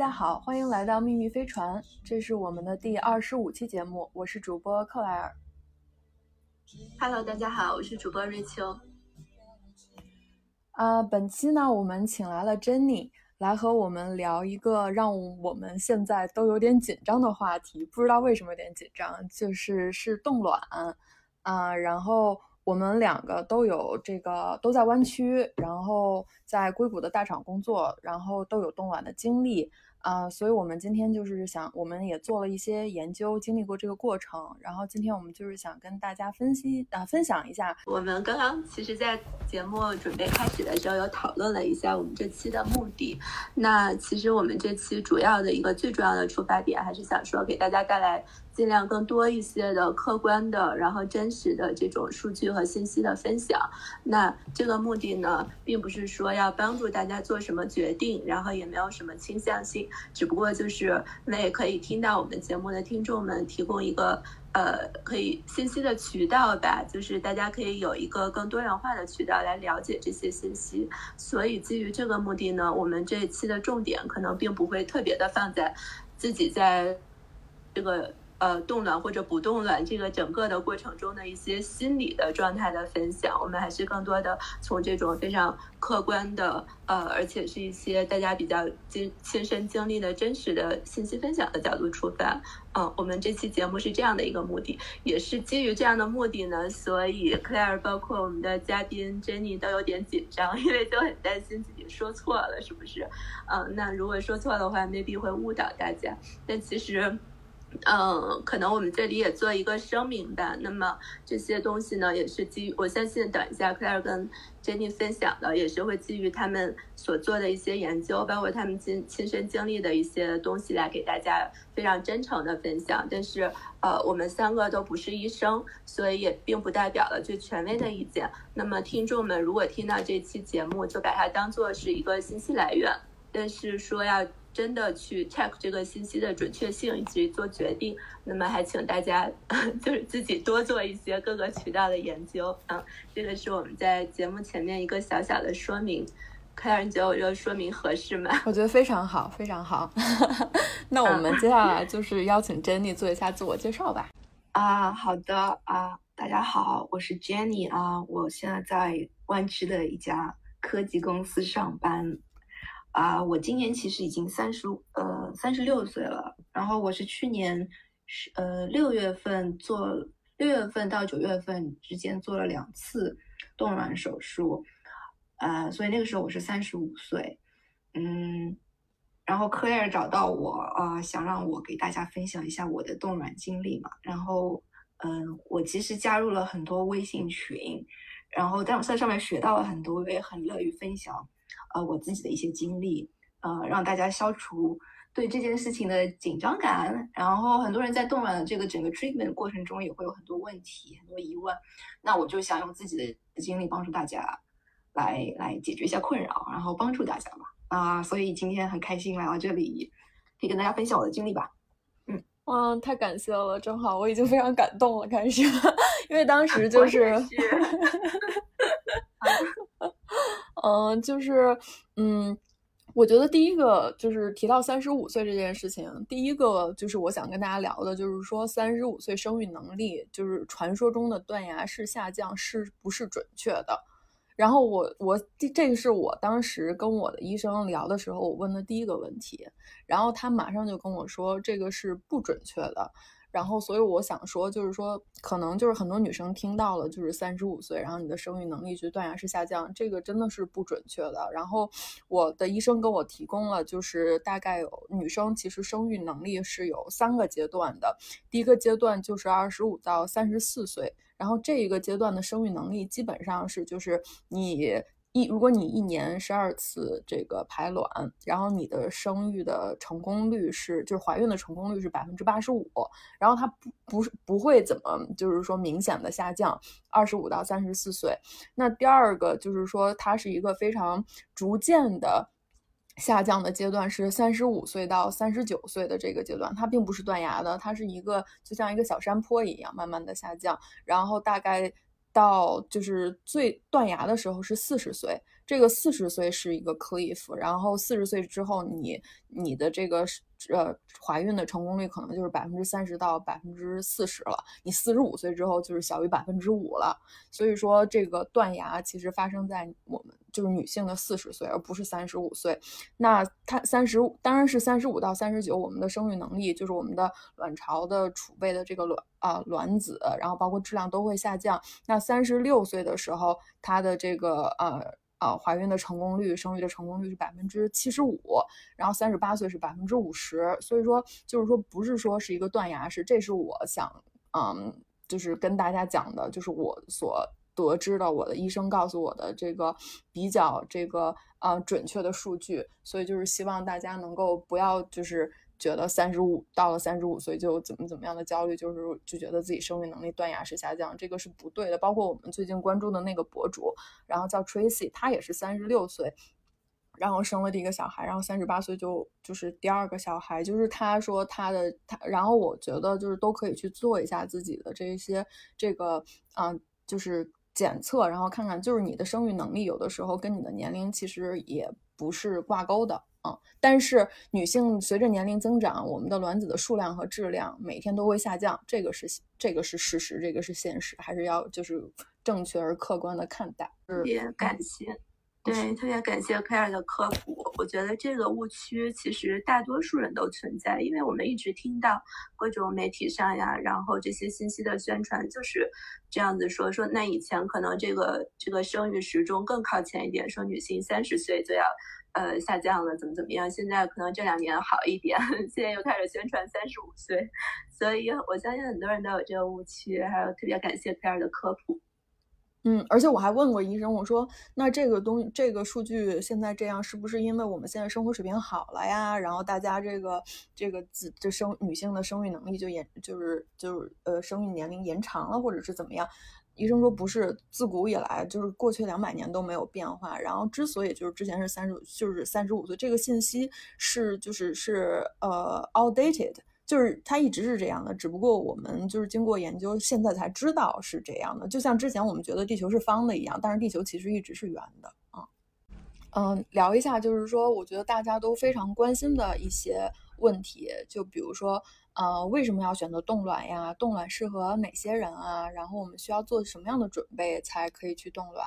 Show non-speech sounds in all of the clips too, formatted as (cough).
家好，欢迎来到秘密飞船，这是我们的第二十五期节目，我是主播克莱尔。Hello，大家好，我是主播瑞秋。啊、本期呢，我们请来了 Jenny 来和我们聊一个让我们现在都有点紧张的话题，不知道为什么有点紧张，就是是冻卵啊、然后我们两个都有这个都在湾区，然后在硅谷的大厂工作，然后都有冻卵的经历。啊、所以我们今天就是想，我们也做了一些研究，经历过这个过程，然后今天我们就是想跟大家分析啊、分享一下我们刚刚其实，在节目准备开始的时候，有讨论了一下我们这期的目的。那其实我们这期主要的一个最重要的出发点，还是想说给大家带来尽量更多一些的客观的，然后真实的这种数据和信息的分享。那这个目的呢，并不是说要帮助大家做什么决定，然后也没有什么倾向性，只不过就是为可以听到我们节目的听众们提供一个呃可以信息的渠道吧，就是大家可以有一个更多元化的渠道来了解这些信息。所以基于这个目的呢，我们这一期的重点可能并不会特别的放在自己在这个。呃，冻卵或者不冻卵这个整个的过程中的一些心理的状态的分享，我们还是更多的从这种非常客观的，呃，而且是一些大家比较亲亲身经历的真实的信息分享的角度出发。嗯，我们这期节目是这样的一个目的，也是基于这样的目的呢，所以 Claire 包括我们的嘉宾 Jenny 都有点紧张，因为都很担心自己说错了，是不是？嗯，那如果说错的话，maybe 会误导大家，但其实。嗯，可能我们这里也做一个声明吧。那么这些东西呢，也是基于我相信，等一下 Claire 跟 Jenny 分享的，也是会基于他们所做的一些研究，包括他们亲亲身经历的一些东西，来给大家非常真诚的分享。但是，呃，我们三个都不是医生，所以也并不代表了最权威的意见。那么，听众们如果听到这期节目，就把它当做是一个信息来源，但是说要。真的去 check 这个信息的准确性以及做决定，那么还请大家 (laughs) 就是自己多做一些各个渠道的研究。嗯，这个是我们在节目前面一个小小的说明。凯尔，你觉得我这个说明合适吗？我觉得非常好，非常好。(laughs) 那我们接下来就是邀请 Jenny 做一下自我介绍吧。啊，好的啊，大家好，我是 Jenny 啊，我现在在湾区的一家科技公司上班。啊，我今年其实已经三十呃三十六岁了，然后我是去年是呃六月份做六月份到九月份之间做了两次冻卵手术，呃，所以那个时候我是三十五岁，嗯，然后科尔找到我啊、想让我给大家分享一下我的冻卵经历嘛，然后嗯、我其实加入了很多微信群，然后在在上面学到了很多，我也很乐于分享。呃，我自己的一些经历，呃，让大家消除对这件事情的紧张感。然后很多人在冻卵的这个整个 treatment 过程中也会有很多问题、很多疑问。那我就想用自己的经历帮助大家来来解决一下困扰，然后帮助大家吧。啊，所以今天很开心来到这里，可以跟大家分享我的经历吧。嗯，哇，太感谢了，正好我已经非常感动了，开始，(laughs) 因为当时 (laughs) 就是。(laughs) 嗯，就是，嗯，我觉得第一个就是提到三十五岁这件事情，第一个就是我想跟大家聊的，就是说三十五岁生育能力，就是传说中的断崖式下降是不是准确的？然后我我这个是我当时跟我的医生聊的时候，我问的第一个问题，然后他马上就跟我说这个是不准确的。然后，所以我想说，就是说，可能就是很多女生听到了，就是三十五岁，然后你的生育能力就断崖式下降，这个真的是不准确的。然后，我的医生给我提供了，就是大概有女生其实生育能力是有三个阶段的，第一个阶段就是二十五到三十四岁，然后这一个阶段的生育能力基本上是就是你。一，如果你一年十二次这个排卵，然后你的生育的成功率是，就是怀孕的成功率是百分之八十五，然后它不不是不会怎么就是说明显的下降，二十五到三十四岁。那第二个就是说它是一个非常逐渐的下降的阶段是三十五岁到三十九岁的这个阶段，它并不是断崖的，它是一个就像一个小山坡一样慢慢的下降，然后大概到就是最断崖的时候是四十岁，这个四十岁是一个 cliff，然后四十岁之后你你的这个呃怀孕的成功率可能就是百分之三十到百分之四十了，你四十五岁之后就是小于百分之五了，所以说这个断崖其实发生在我们就是女性的四十岁，而不是三十五岁。那它三十五当然是三十五到三十九，我们的生育能力就是我们的卵巢的储备的这个卵啊卵子，然后包括质量都会下降。那三十六岁的时候，它的这个呃。啊，怀孕的成功率、生育的成功率是百分之七十五，然后三十八岁是百分之五十，所以说就是说不是说是一个断崖式，这是我想，嗯，就是跟大家讲的，就是我所得知的，我的医生告诉我的这个比较这个呃准确的数据，所以就是希望大家能够不要就是。觉得三十五到了三十五岁就怎么怎么样的焦虑，就是就觉得自己生育能力断崖式下降，这个是不对的。包括我们最近关注的那个博主，然后叫 Tracy，他也是三十六岁，然后生了第一个小孩，然后三十八岁就就是第二个小孩，就是他说他的他，然后我觉得就是都可以去做一下自己的这些这个嗯，就是检测，然后看看就是你的生育能力有的时候跟你的年龄其实也不是挂钩的。嗯，但是女性随着年龄增长，我们的卵子的数量和质量每天都会下降，这个是这个是事实，这个是现实，还是要就是正确而客观的看待。特别感谢，对，特别感谢 Clare 的科普。我觉得这个误区其实大多数人都存在，因为我们一直听到各种媒体上呀，然后这些信息的宣传就是这样子说说，那以前可能这个这个生育时钟更靠前一点，说女性三十岁就要。呃，下降了，怎么怎么样？现在可能这两年好一点，(laughs) 现在又开始宣传三十五岁，所以我相信很多人都有这个误区。还有特别感谢戴尔的科普。嗯，而且我还问过医生，我说那这个东这个数据现在这样，是不是因为我们现在生活水平好了呀？然后大家这个这个子这生女性的生育能力就延就是就是呃生育年龄延长了，或者是怎么样？医生说不是，自古以来就是过去两百年都没有变化。然后之所以就是之前是三十，就是三十五岁，这个信息是就是是呃 outdated，就是它一直是这样的。只不过我们就是经过研究，现在才知道是这样的。就像之前我们觉得地球是方的一样，但是地球其实一直是圆的啊。嗯，聊一下就是说，我觉得大家都非常关心的一些问题，就比如说。呃，为什么要选择冻卵呀？冻卵适合哪些人啊？然后我们需要做什么样的准备才可以去冻卵？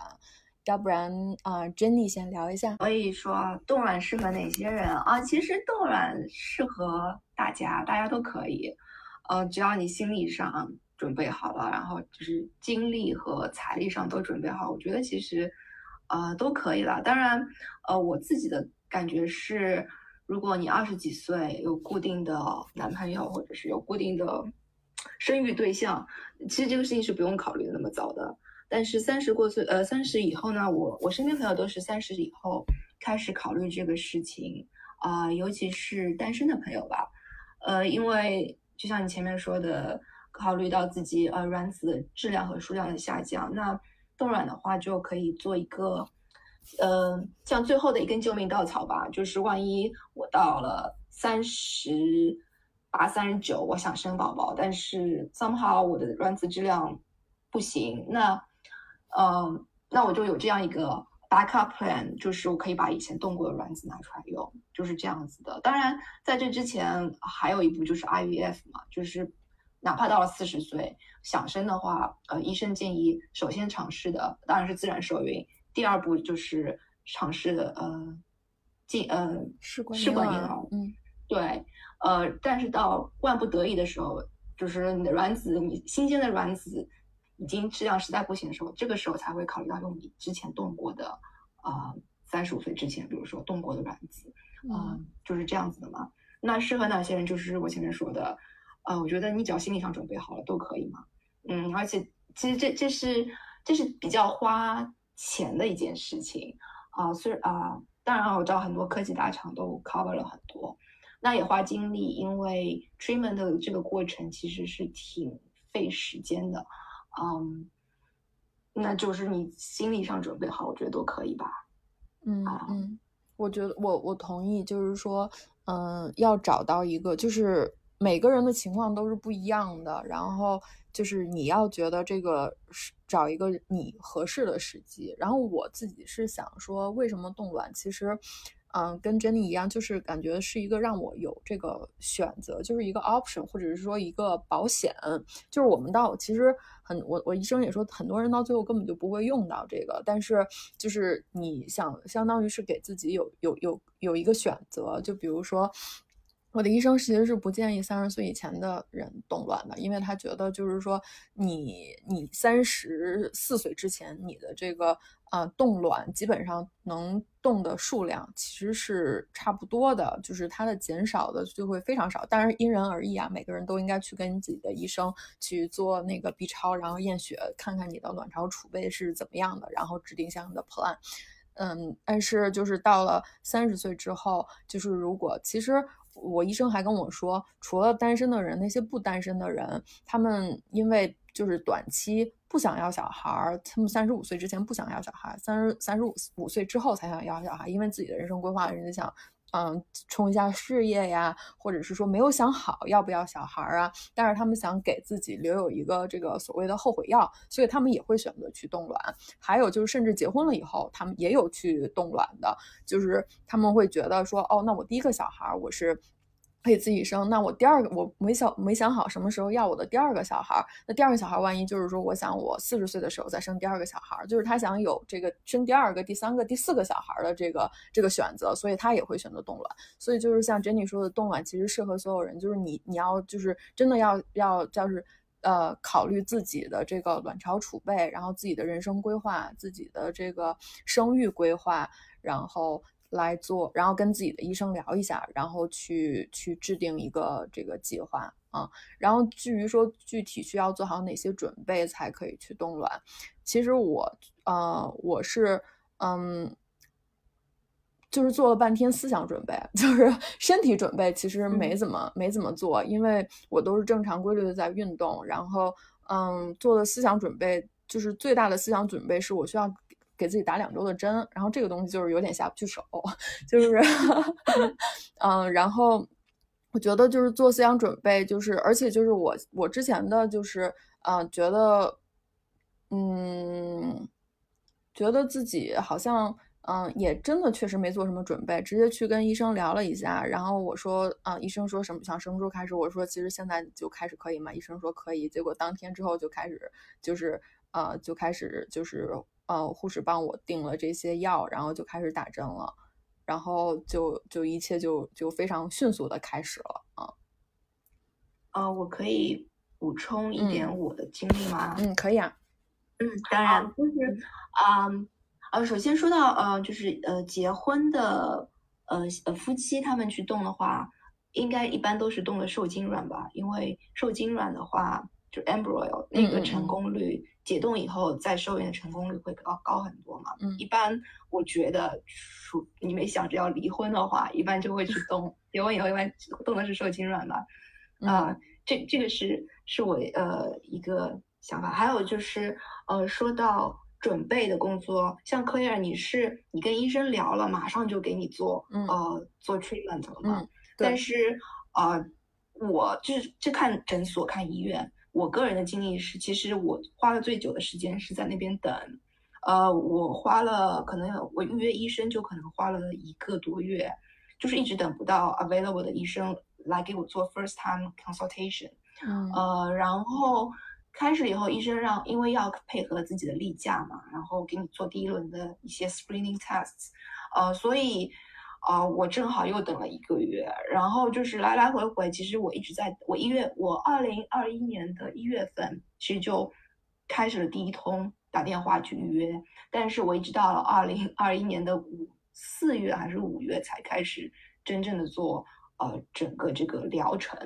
要不然啊，Jenny 先聊一下。所以说，冻卵适合哪些人啊？其实冻卵适合大家，大家都可以。呃，只要你心理上准备好了，然后就是精力和财力上都准备好，我觉得其实呃都可以了。当然，呃，我自己的感觉是。如果你二十几岁有固定的男朋友，或者是有固定的生育对象，其实这个事情是不用考虑那么早的。但是三十过岁，呃，三十以后呢，我我身边朋友都是三十以后开始考虑这个事情啊，尤其是单身的朋友吧，呃，因为就像你前面说的，考虑到自己呃卵子质量和数量的下降，那冻卵的话就可以做一个。呃，像最后的一根救命稻草吧，就是万一我到了三十八、三十九，我想生宝宝，但是 somehow 我的卵子质量不行，那，嗯，那我就有这样一个 backup plan，就是我可以把以前冻过的卵子拿出来用，就是这样子的。当然，在这之前还有一步就是 IVF 嘛，就是哪怕到了四十岁想生的话，呃，医生建议首先尝试的当然是自然受孕。第二步就是尝试呃进呃试管婴儿，嗯，对，呃，但是到万不得已的时候，就是你的卵子，你新鲜的卵子已经质量实在不行的时候，这个时候才会考虑到用你之前动过的啊三十五岁之前，比如说动过的卵子，啊，就是这样子的嘛。那适合哪些人？就是我前面说的，呃，我觉得你只要心理上准备好了都可以嘛。嗯，而且其实这这是这是比较花。钱的一件事情。啊，虽然啊，当然我知道很多科技大厂都 cover 了很多，那也花精力，因为 treatment 的这个过程其实是挺费时间的，嗯，那就是你心理上准备好，我觉得都可以吧。嗯。嗯，我觉得我我同意，就是说，嗯，要找到一个，就是每个人的情况都是不一样的，然后就是你要觉得这个是找一个你合适的时机。然后我自己是想说，为什么冻卵？其实。嗯，跟 Jenny 一样，就是感觉是一个让我有这个选择，就是一个 option，或者是说一个保险。就是我们到其实很，我我医生也说，很多人到最后根本就不会用到这个。但是就是你想，相当于是给自己有有有有一个选择。就比如说，我的医生其实是不建议三十岁以前的人冻卵的，因为他觉得就是说，你你三十四岁之前，你的这个。啊，冻卵基本上能冻的数量其实是差不多的，就是它的减少的就会非常少。当然因人而异啊，每个人都应该去跟自己的医生去做那个 B 超，然后验血，看看你的卵巢储备是怎么样的，然后制定相应的 plan。嗯，但是就是到了三十岁之后，就是如果其实我医生还跟我说，除了单身的人，那些不单身的人，他们因为就是短期。不想要小孩儿，他们三十五岁之前不想要小孩，三十三十五五岁之后才想要小孩，因为自己的人生规划，人家想，嗯，冲一下事业呀，或者是说没有想好要不要小孩啊，但是他们想给自己留有一个这个所谓的后悔药，所以他们也会选择去冻卵。还有就是，甚至结婚了以后，他们也有去冻卵的，就是他们会觉得说，哦，那我第一个小孩我是。可以自己生，那我第二个我没想没想好什么时候要我的第二个小孩儿，那第二个小孩儿万一就是说，我想我四十岁的时候再生第二个小孩儿，就是他想有这个生第二个、第三个、第四个小孩儿的这个这个选择，所以他也会选择冻卵。所以就是像 Jenny 说的，冻卵其实适合所有人，就是你你要就是真的要要就是呃考虑自己的这个卵巢储备，然后自己的人生规划，自己的这个生育规划，然后。来做，然后跟自己的医生聊一下，然后去去制定一个这个计划啊。然后至于说具体需要做好哪些准备才可以去冻卵，其实我呃我是嗯，就是做了半天思想准备，(laughs) 就是身体准备其实没怎么没怎么做，因为我都是正常规律的在运动。然后嗯，做的思想准备就是最大的思想准备是我需要。给自己打两周的针，然后这个东西就是有点下不去手，就是，(laughs) 嗯，然后我觉得就是做思想准备，就是而且就是我我之前的就是，嗯，觉得，嗯，觉得自己好像，嗯，也真的确实没做什么准备，直接去跟医生聊了一下，然后我说，啊，医生说什么想什么时候开始？我说其实现在就开始可以吗？医生说可以，结果当天之后就开始，就是，呃，就开始就是。呃，护士帮我订了这些药，然后就开始打针了，然后就就一切就就非常迅速的开始了啊。呃，我可以补充一点我的经历吗？嗯，可以啊。嗯，当然，就是啊呃，首先说到呃，就是呃，结婚的呃呃夫妻他们去动的话，应该一般都是动的受精卵吧？因为受精卵的话。就 embryo 那个成功率，解冻以后再受孕的成功率会高高很多嘛？嗯，一般我觉得，说你没想着要离婚的话，一般就会去冻。结婚以后一般冻的是受精卵吧？啊，这这个是是我呃一个想法。还有就是呃，说到准备的工作，像 Claire，你是你跟医生聊了，马上就给你做呃做 treatment 了嘛？但是啊，我就是去看诊所看医院。我个人的经历是，其实我花了最久的时间是在那边等，呃，我花了可能我预约医生就可能花了一个多月，就是一直等不到 available 的医生来给我做 first time consultation，呃，然后开始以后医生让，因为要配合自己的例假嘛，然后给你做第一轮的一些 screening tests，呃，所以。啊，我正好又等了一个月，然后就是来来回回，其实我一直在，我一月，我二零二一年的一月份其实就开始了第一通打电话去预约，但是我一直到了二零二一年的五四月还是五月才开始真正的做呃整个这个疗程，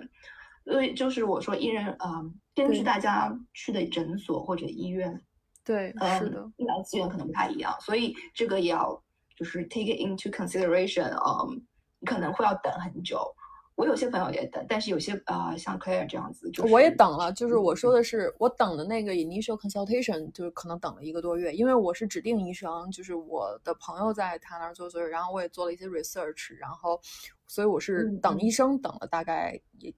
所以就是我说，医人嗯，根据大家去的诊所或者医院，对，是的，医疗资源可能不太一样，所以这个也要。就是 take it into consideration，嗯，你可能会要等很久，我有些朋友也等，但是有些啊、呃像 Claire 这样子，就是我也等了，就是我说嗯。的是我等的那个 initial consultation，就是可能等了一个多月，因为我是指定医生，就是我的朋友在他那儿做，所以然后我也做了一些 research，然后所以我是等医生等了大概一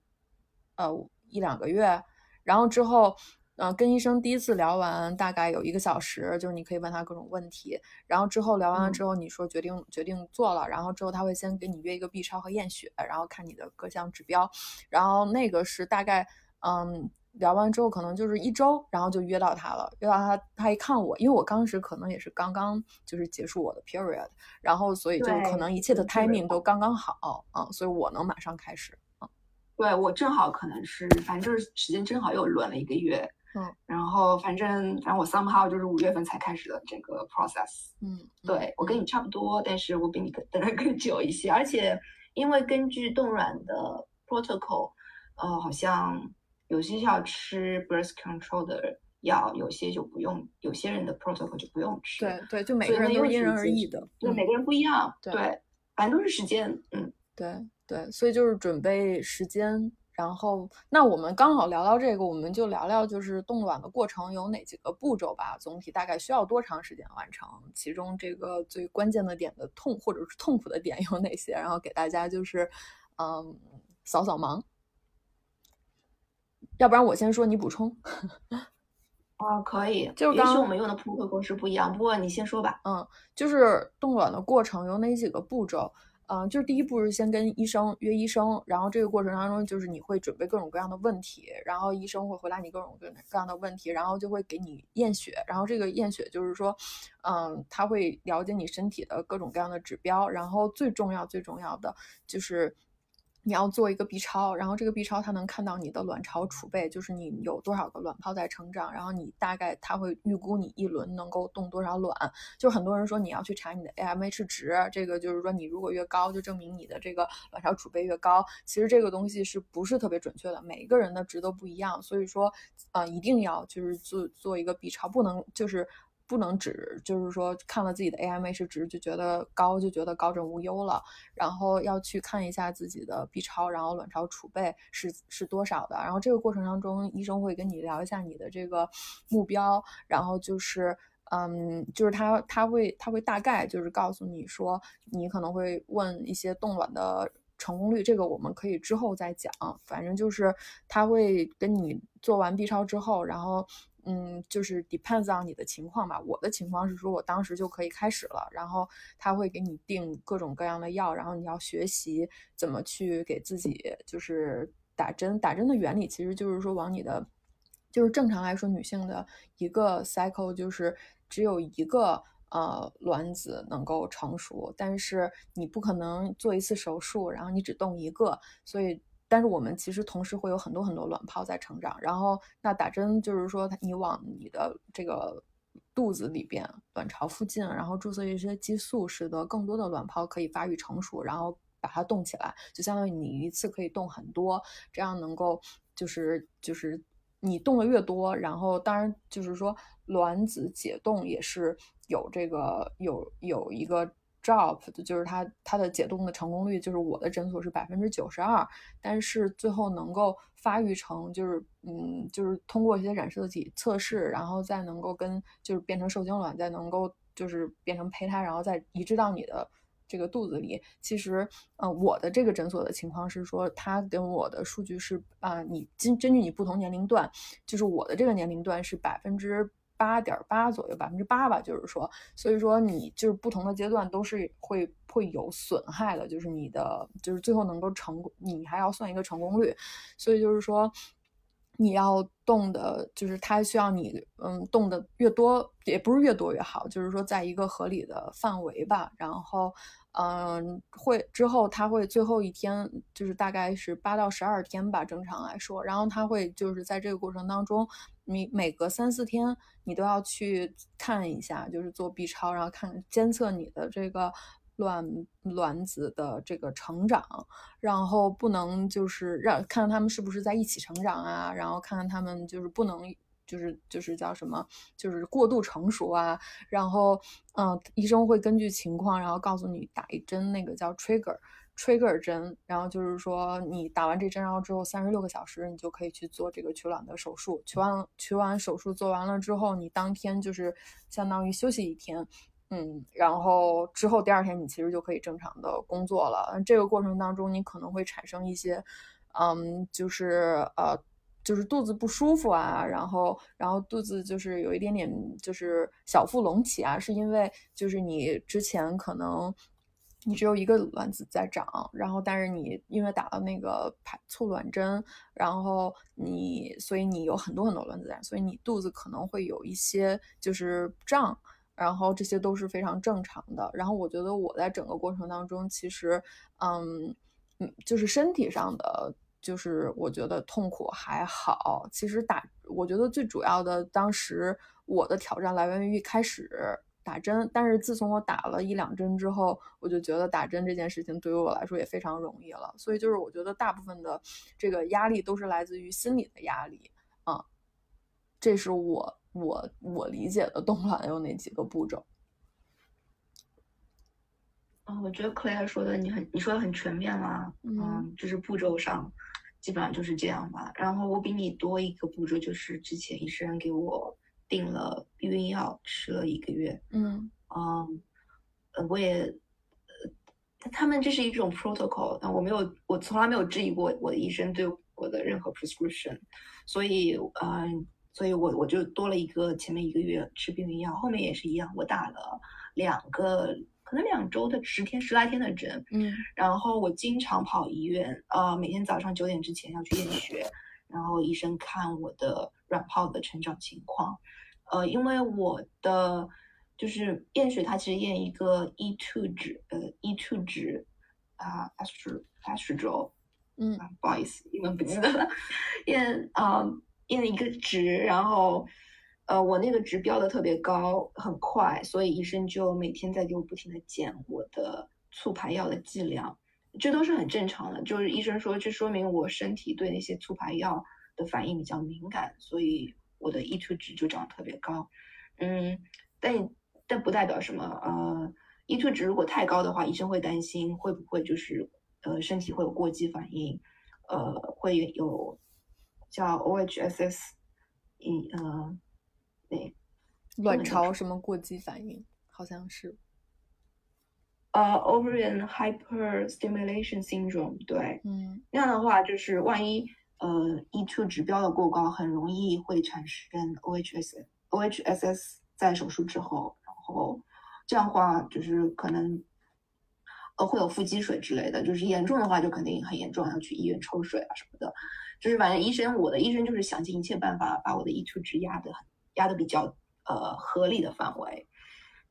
呃一两个月，然后之后。呃，跟医生第一次聊完大概有一个小时，就是你可以问他各种问题，然后之后聊完了嗯。之后，你说决定决定做了，然后之后他会先给你约一个 B 超和验血，然后看你的各项指标，然后那个是大概嗯聊完之后可能就是一周，然后就约到他了，约到他，他一看我，因为我当时可能也是刚刚就是结束我的 period，然后所以就可能一切的 timing 都刚刚好啊、所以我能马上开始。对我正好可能是，反正就是时间正好又轮了一个月，嗯，然后反正反正我 somehow 就是五月份才开始的这个 process，嗯，对我跟你你差不多，但是我比你更等的更久一些，而且因为根据冻卵的 protocol，呃，好像有些要吃 birth control 的药，有些就不用，有些人的 protocol 就不用吃，对对，就每个人都是因人而异的，对，嗯每个人不一样，对。对，反正都是时间，嗯。对对，所以就是准备时间，然后那我们刚好聊到这个，我们就聊聊就是冻卵的过程有哪几个步骤吧，总体大概需要多长时间完成，其中这个最关键的点的痛或者是痛苦的点有哪些，然后给大家就是嗯扫扫盲。要不然我先说，你补充。哦，可以，就是刚也许我们用的 protocol 是不一样，不过你先说吧。嗯，就是冻卵的过程有哪几个步骤？嗯、就是第一步是先跟医生约医生，然后这个过程当中就是你会准备各种各样的问题，然后医生会回答你各种各各样的问题，然后就会给你验血，然后这个验血就是说，嗯，他会了解你身体的各种各样的指标，然后最重要最重要的就是。你要做一个 B 超，然后这个 B 超它能看到你的卵巢储备，就是你有多少个卵泡在成长，然后你大概它会预估你一轮能够冻多少卵，就很多人说你要去查你的 AMH 值，这个就是说你如果越高，就证明你的这个卵巢储备越高。其实这个东西是不是特别准确的？每一个人的值都不一样，所以说，呃，一定要就是做做一个 B 超，不能就是。不能只就是说看了自己的 AMH 值就觉得高，就觉得高枕无忧了，然后要去看一下自己的 B 超，然后卵巢储备是是多少的。然后这个过程当中，医生会跟你聊一下你的这个目标，然后就是。嗯，就是他他会他会大概就是告诉你说，你可能会问一些冻卵的成功率，这个我们可以之后再讲。反正就是他会跟你做完 B 超之后，然后嗯，就是 depends on 你的情况吧。我的情况是说我当时就可以开始了，然后他会给你定各种各样的药，然后你要学习怎么去给自己就是打针。打针的原理其实就是说往你的。就是正常来说，女性的一个 cycle 就是只有一个呃卵子能够成熟，但是你不可能做一次手术，然后你只动一个，所以。但是我们其实同时会有很多很多卵泡在成长，然后那打针就是说你往你的这个肚子里边、卵巢附近，然后注射一些激素，使得更多的卵泡可以发育成熟，然后把它冻起来，就相当于你一次可以冻很多，这样能够就是就是你冻的越多，然后当然就是说卵子解冻也是有这个有有一个。Drop 就是它它的解冻的成功率，就是我的诊所是百分之九十二，但是最后能够发育成就是嗯就是通过一些染色体测试，然后再能够跟就是变成受精卵，再能够就是变成胚胎，然后再移植到你的这个肚子里。其实呃我的这个诊所的情况是说，它跟我的数据是啊、你根根据你不同年龄段，就是我的这个年龄段是百分之。八点八左右，百分之八吧，就是说，所以说你就是不同的阶段都是会会有损害的，就是你的就是最后能够成功，你还要算一个成功率，所以就是说你要动的，就是它需要你嗯动的越多，也不是越多越好，就是说在一个合理的范围吧，然后。嗯，会之后他会最后一天就是大概是八到十二天吧，正常来说。然后他会就是在这个过程当中，你每隔三四天你都要去看一下，就是做 B 超，然后看监测你的这个卵卵子的这个成长，然后不能就是让看看他们是不是在一起成长啊，然后看看他们就是不能。就是就是叫什么，就是过度成熟啊，然后嗯，医生会根据情况，然后告诉你打一针那个叫 trigger。Trigger 针，然后就是说你打完这针，然后之后三十六个小时你就可以去做这个取卵的手术。取完取完手术做完了之后，你当天就是相当于休息一天，嗯，然后之后第二天你其实就可以正常的工作了。这个过程当中你可能会产生一些，嗯，就是呃。就是肚子不舒服啊，然后然后肚子就是有一点点就是小腹隆起啊，是因为就是你之前可能你只有一个卵子在长，然后但是你因为打了那个排促卵针，然后你所以你有很多很多卵子在，所以你肚子可能会有一些就是胀，然后这些都是非常正常的。然后我觉得我在整个过程当中，其实嗯嗯，就是身体上的。就是我觉得痛苦还好，其实打，我觉得最主要的，当时我的挑战来源于一开始打针，但是自从我打了一两针之后，我就觉得打针这件事情对于我来说也非常容易了。所以就是我觉得大部分的这个压力都是来自于心理的压力啊，这是我我我理解的冻卵有哪几个步骤。啊，我觉得 Claire 说的你很，你说的很全面啦，嗯，就是步骤上基本上就是这样吧。然后我比你多一个步骤，就是之前医生给我定了避孕药，吃了一个月，嗯。嗯，呃，我也，呃，他们这是一种 protocol，但我没有，我从来没有质疑过我的医生对我的任何 prescription，所以，嗯，所以我我就多了一个前面一个月吃避孕药，后面也是一样，我打了两个。可能两周的十天十来天的针，嗯，然后我经常跑医院，呃，每天早上九点之前要去验血，然后医生看我的卵泡的成长情况，呃，因为我的就是验血，它其实验一个 E two 值，呃，E two 值啊，astro astro，嗯，不好意思，英文不记得了，验啊验一个值，然后。呃，我那个值标的特别高，很快，所以医生就每天在给我不停的减我的促排药的剂量，这都是很正常的。就是医生说，这说明我身体对那些促排药的反应比较敏感，所以我的 E two 值就长得特别高。嗯，但但不代表什么。呃，E two 值如果太高的话，医生会担心会不会就是呃身体会有过激反应，呃会有叫 OHSS，嗯呃。对，卵巢什么过激反应，好像是，呃，ovarian hyperstimulation syndrome，对，嗯，那样的话就是万一呃 E two 指标的过高，很容易会产生 OHS，OHSS 在手术之后，然后这样话就是可能呃会有腹积水之类的，就是严重的话就肯定很严重，要去医院抽水啊什么的，就是反正医生我的医生就是想尽一切办法把我的 E two 值压的很。压的比较呃合理的范围，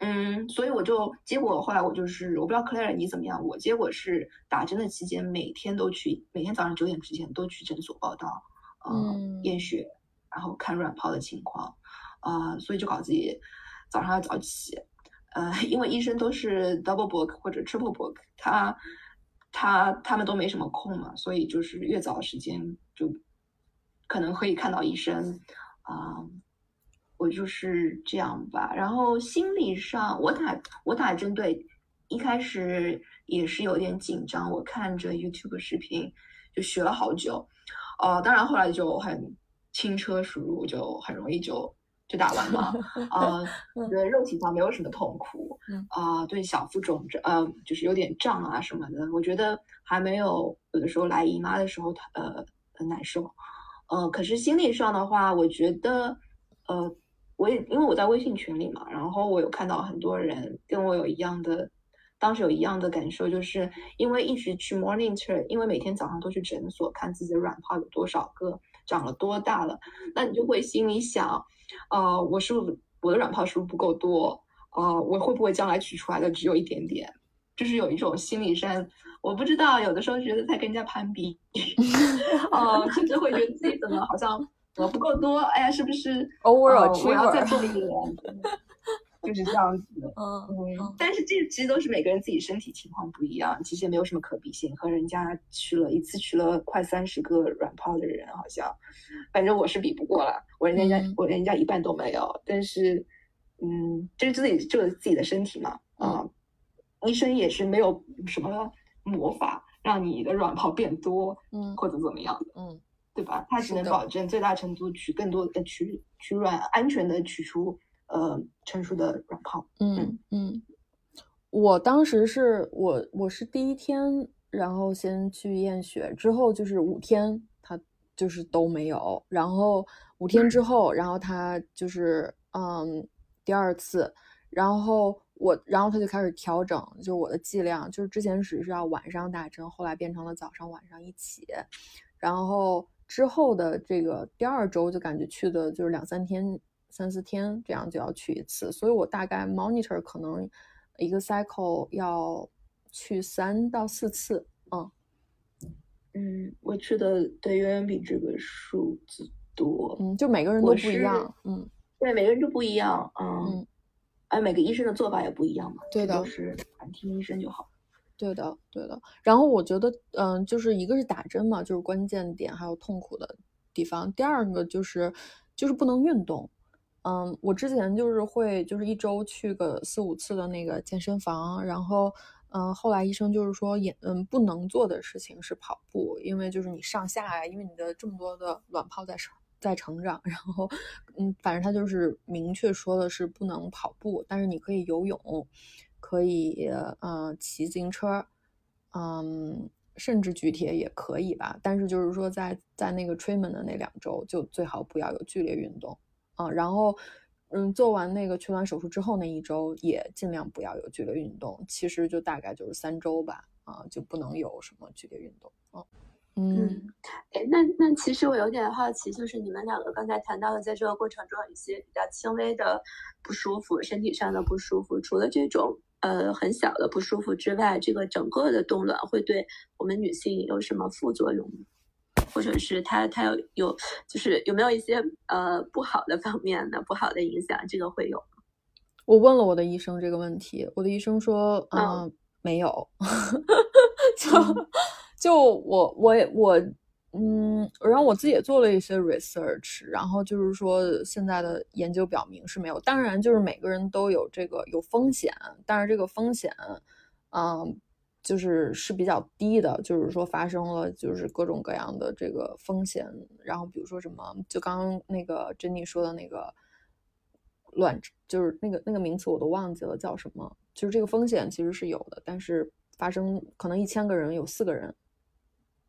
嗯，所以我就结果后来我就是我不知道 Claire 你怎么样，我结果是打针的期间每天都去，每天早上九点之前都去诊所报道，呃，验血，然后看卵泡的情况，呃，所以就搞自己早上要早起，呃，(laughs) 因为医生都是 double book 或者 triple book，他他他们都没什么空嘛，所以就是越早时间就可能可以看到医生，啊。我就是这样吧，然后心理上，我打我打针对，一开始也是有点紧张，我看着 YouTube 视频就学了好久，呃，当然后来就很轻车熟路，就很容易就就打完了，(laughs) 呃，觉得肉体上没有什么痛苦，啊，对小腹肿胀，呃，就是有点胀啊什么的，我觉得还没有有的时候来姨妈的时候，呃，很难受，呃，可是心理上的话，我觉得，呃。我也因为我在微信群里嘛，然后我有看到很多人跟我有一样的，当时有一样的感受，就是因为一直去 monitor，因为每天早上都去诊所看自己的卵泡有多少个，长了多大了，那你就会心里想，呃，我是不是我的卵泡是不是不够多？呃，我会不会将来取出来的只有一点点？就是有一种心理上，我不知道，有的时候觉得在跟人家攀比，(laughs) 哦，甚至会觉得自己怎么好像。我不够多，哎呀，是不是？偶尔我要再做一 (laughs) 点，就是这样子。嗯嗯。但是这其实都是每个人自己身体情况不一样，其实也没有什么可比性。和人家去了一次去了快三十个软泡的人，好像，反正我是比不过了。我人家我人家一半都没有。但是，嗯，这是自己就是自己的身体嘛。啊，医生也是没有什么魔法让你的卵泡变多，嗯或者怎么样的，嗯对吧？它只能保证最大程度取更多的取取卵，安全的取出呃成熟的卵泡。嗯嗯，我当时是我我是第一天，然后先去验血，之后就是五天，他就是都没有，然后五天之后，然后他就是嗯第二次，然后我然后他就开始调整，就是我的剂量，就是之前只是要晚上打针，后来变成了早上晚上一起，然后之后的这个第二周就感觉去的就是两三天、三四天这样就要去一次，所以我大概 monitor 可能一个 cycle 要去三到四次，嗯嗯，我去的对远远比这个数字多。嗯，就每个人都不一样，嗯对，每个人都不一样，嗯嗯，哎，每个医生的做法也不一样嘛，对的就是反听医生就好。对的，对的。然后我觉得，嗯，就是一个是打针嘛，就是关键点，还有痛苦的地方。第二个就是就是不能运动。嗯，我之前就是会就是一周去个四五次的那个健身房，然后嗯，后来医生就是说也嗯不能做的事情是跑步，因为就是你上下呀，因为你的这么多的卵泡在成在成长，然后嗯，反正他就是明确说的是不能跑步，但是你可以游泳，可以呃骑自行车，嗯，甚至举铁也可以吧。但是就是说在在那个 treatment 的那两周，就最好不要有剧烈运动啊。然后嗯，做完那个取卵手术之后那一周也尽量不要有剧烈运动，其实就大概就是三周吧，啊，就不能有什么剧烈运动啊。嗯哎，那那其实我有点好奇，就是你们两个刚才谈到的，在这个过程中有一些比较轻微的不舒服，身体上的不舒服，除了这种呃很小的不舒服之外，这个整个的冻卵会对我们女性有什么副作用吗？或者是它它有有就是有没有一些呃不好的方面的不好的影响？这个会有吗？我问了我的医生这个问题，我的医生说，嗯，嗯没有，(laughs) 就就我我也我嗯，然后我自己也做了一些 research，然后就是说现在的研究表明是没有，当然就是每个人都有这个有风险，但是这个风险，嗯，就是是比较低的，就是说发生了就是各种各样的这个风险，然后比如说什么，就刚刚那个珍妮说的那个卵，就是那个那个名词我都忘记了叫什么，就是这个风险其实是有的，但是发生可能一千个人有四个人，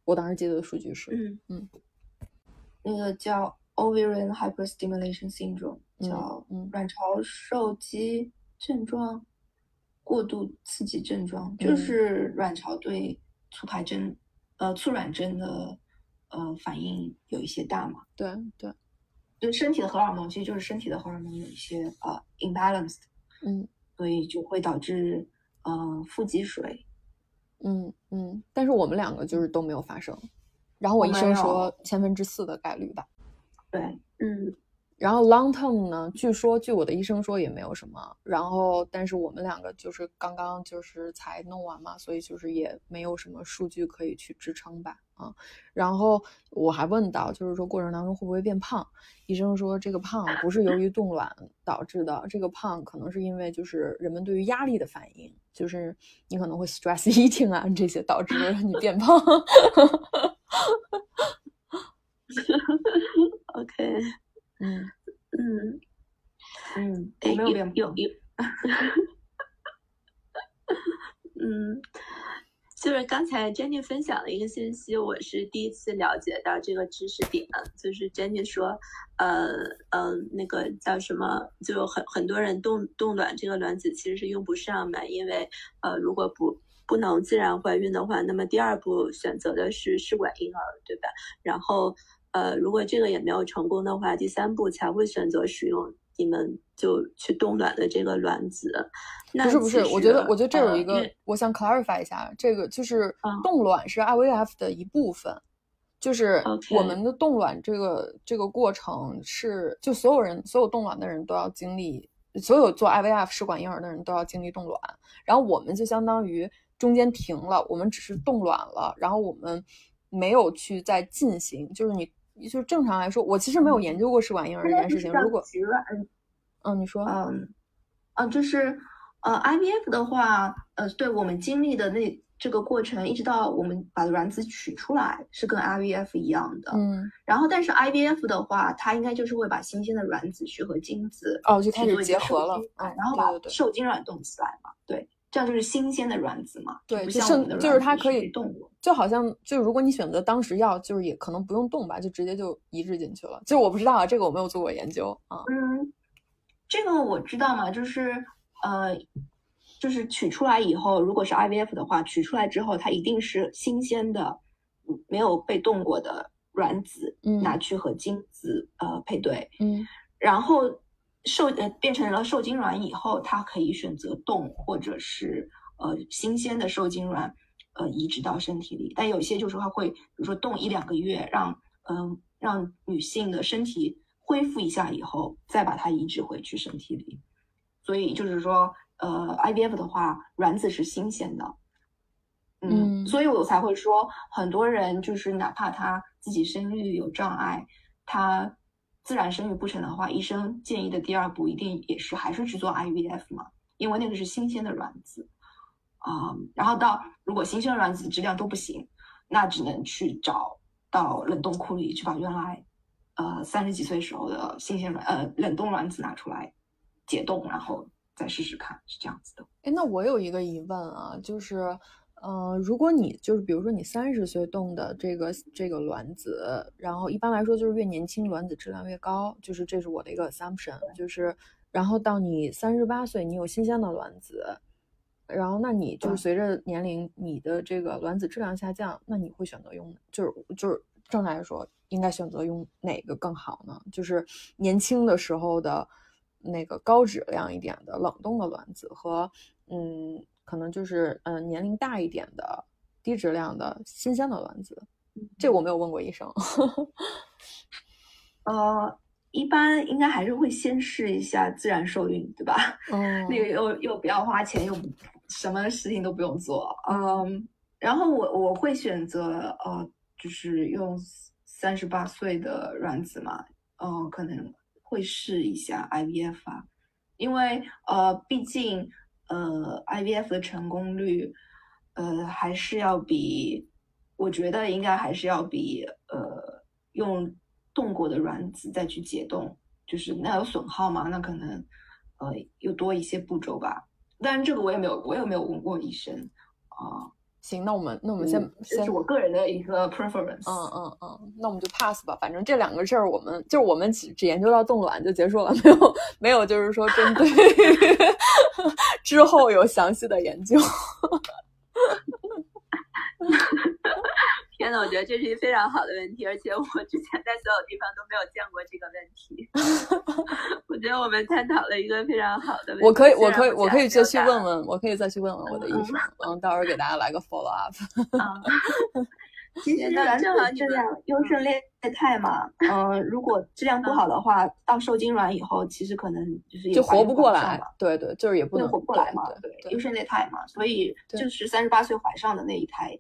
我当时记得的数据是，嗯嗯。那个叫 ovarian hyperstimulation syndrome，嗯叫嗯。卵巢受激症状、过度刺激症状，就嗯。是卵巢对促排针、呃促卵针的呃反应有一些大嘛。对对，就身体的荷尔蒙，其实就是身体的荷尔蒙有一些呃 imbalanced，嗯。所以就会导致呃腹积水。嗯嗯，但是我们两个就是都没有发生，然后我医生说千分之四的概率吧。对，嗯然后 long term 呢，据说据我的医生说也没有什么，然后但是我们两个就是刚刚就是才弄完嘛，所以就是也没有什么数据可以去支撑吧，啊，然后我还问到，就是说过程当中会不会变胖？医生说这个胖不是由于冻卵导致的，这个胖可能是因为就是人们对于压力的反应，就是你可能会 stress (laughs) eating 啊这些导致你变胖。(laughs) OK，嗯嗯，嗯，哎我没有变胖。有有，(laughs) 嗯，就是刚才 Jenny 分享了一个信息，我是第一次了解到这个知识点，就是 Jenny 说，呃呃，那个叫什么，就很很多人冻冻卵这个卵子其实是用不上嘛，因为呃如果不不能自然怀孕的话，那么第二步选择的是试管婴儿，对吧？然后呃，如果这个也没有成功的话，第三步才会选择使用你们就去冻卵的这个卵子。那不是不是，我觉得我觉得这有一个，呃我想 clarify 一下，这个就是嗯冻卵是 IVF 的一部分，就是我们的冻卵这个这个过程是，就所有人所有冻卵的人都要经历，所有做 IVF 试管婴儿的人都要经历冻卵，然后我们就相当于中间停了，我们只是冻卵了，然后我们没有去再进行，就是你。就是正常来说，我其实没有研究过试管婴儿这件事情。如果，嗯，你说，嗯，啊，就是呃，IVF 的话，呃，对我们经历的那这个过程，一直到我们把卵子取出来，是跟 IVF 一样的。嗯，然后，但是 IVF 的话，它应该就是会把新鲜的卵子去和精子哦就开始结合了嗯然后把受精卵冻起来嘛。对，这样就是新鲜的卵子嘛。对，不就像就是它可以卵子被冻过。就好像就如果你选择当时要，就是也可能不用动吧，就直接就移植进去了。就是我不知道啊，这个我没有做过研究啊。嗯，这个我知道嘛，就是呃，就是取出来以后，如果是 IVF 的话，取出来之后，它一定是新鲜的，嗯没有被动过的卵子，嗯拿去和精子呃配对，嗯然后受呃变成了受精卵以后，它可以选择冻或者是呃新鲜的受精卵呃移植到身体里，但有些就是它会比如说冻一两个月，让嗯、让女性的身体恢复一下以后，再把它移植回去身体里。所以就是说，呃，IVF 的话，卵子是新鲜的。嗯所以我才会说，很多人就是哪怕他自己生育有障碍，他自然生育不成的话，医生建议的第二步一定也是还是去做 IVF 嘛，因为那个是新鲜的卵子啊、然后到如果新鲜卵子质量都不行，那只能去找到冷冻库里去把原来呃三十几岁时候的新鲜卵呃冷冻卵子拿出来解冻，然后再试试看，是这样子的。哎，那我有一个疑问啊，就是，呃，如果你就是比如说你三十岁冻的这个这个卵子，然后一般来说就是越年轻卵子质量越高，就是这是我的一个 assumption，就是然后到你三十八岁，你有新鲜的卵子，然后那你就随着年龄，你的这个卵子质量下降，那你会选择用就是就是正常来说应该选择用哪个更好呢？就是年轻的时候的那个高质量一点的冷冻的卵子和嗯，可能就是嗯、呃年龄大一点的低质量的新鲜的卵子。这我没有问过医生。呃，一般应该还是会先试一下自然受孕，对吧？嗯 (laughs) 那个又又不要花钱，又什么事情都不用做，嗯，然后我我会选择呃，就是用三十八岁的卵子嘛，嗯、可能会试一下 IVF 啊，因为呃，毕竟呃 IVF 的成功率呃还是要比，我觉得应该还是要比呃用冻过的卵子再去解冻，就是那有损耗吗，那可能呃又多一些步骤吧。但是这个我也没有，我也没有问过医生啊。行，那我们那我们先、嗯这先是我个人的一个 preference。嗯嗯嗯，那我们就 pass 吧。反正这两个事儿，我们就是我们只只研究到冻卵就结束了，(laughs) 没有没有就是说针对 (laughs) 之后有详细的研究。(laughs) 天呐，我觉得这是一个非常好的问题，而且我之前在所有地方都没有见过这个问题。(laughs) 我觉得我们探讨了一个非常好的问题。我可以，我可以，我可以再去问问，我可以再去问问我的医生，嗯，到时候给大家来个 follow up。(laughs) 啊。其实那卵子正好你们质量优胜劣汰嘛，嗯、如果质量不好的话，到受精卵以后，其实可能就是也就活不过来对对，就是也不不能活不过来嘛，对对优胜劣汰嘛，所以就是三十八岁怀上的那一胎，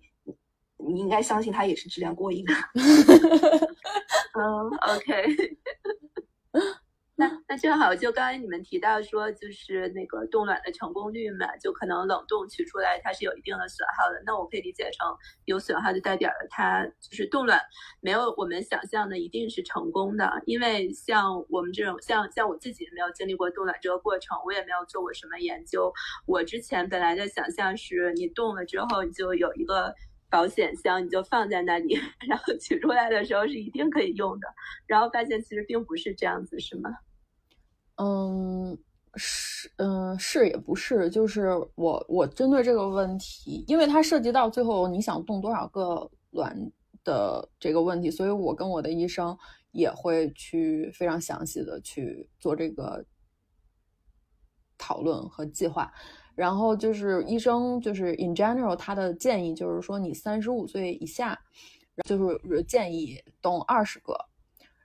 你你应该相信它也是质量过硬的。(laughs) 嗯，OK。(laughs) 那那正好，就刚才你们提到说，就是那个冻卵的成功率嘛，就可能冷冻取出来它是有一定的损耗的。那我可以理解成有损耗就代表了它就是冻卵没有我们想象的一定是成功的，因为像我们这种像像我自己没有经历过冻卵这个过程，我也没有做过什么研究。我之前本来的想象是你冻了之后，你就有一个。保险箱你就放在那里，(laughs) 然后取出来的时候是一定可以用的。然后发现其实并不是这样子，是吗？嗯，是，嗯，是也不是，就是我我针对这个问题，因为它涉及到最后你想冻多少个卵的这个问题，所以我跟我的医生也会去非常详细的去做这个讨论和计划。然后就是医生就是 in general 他的建议就是说，你三十五岁以下，就是建议动二十个，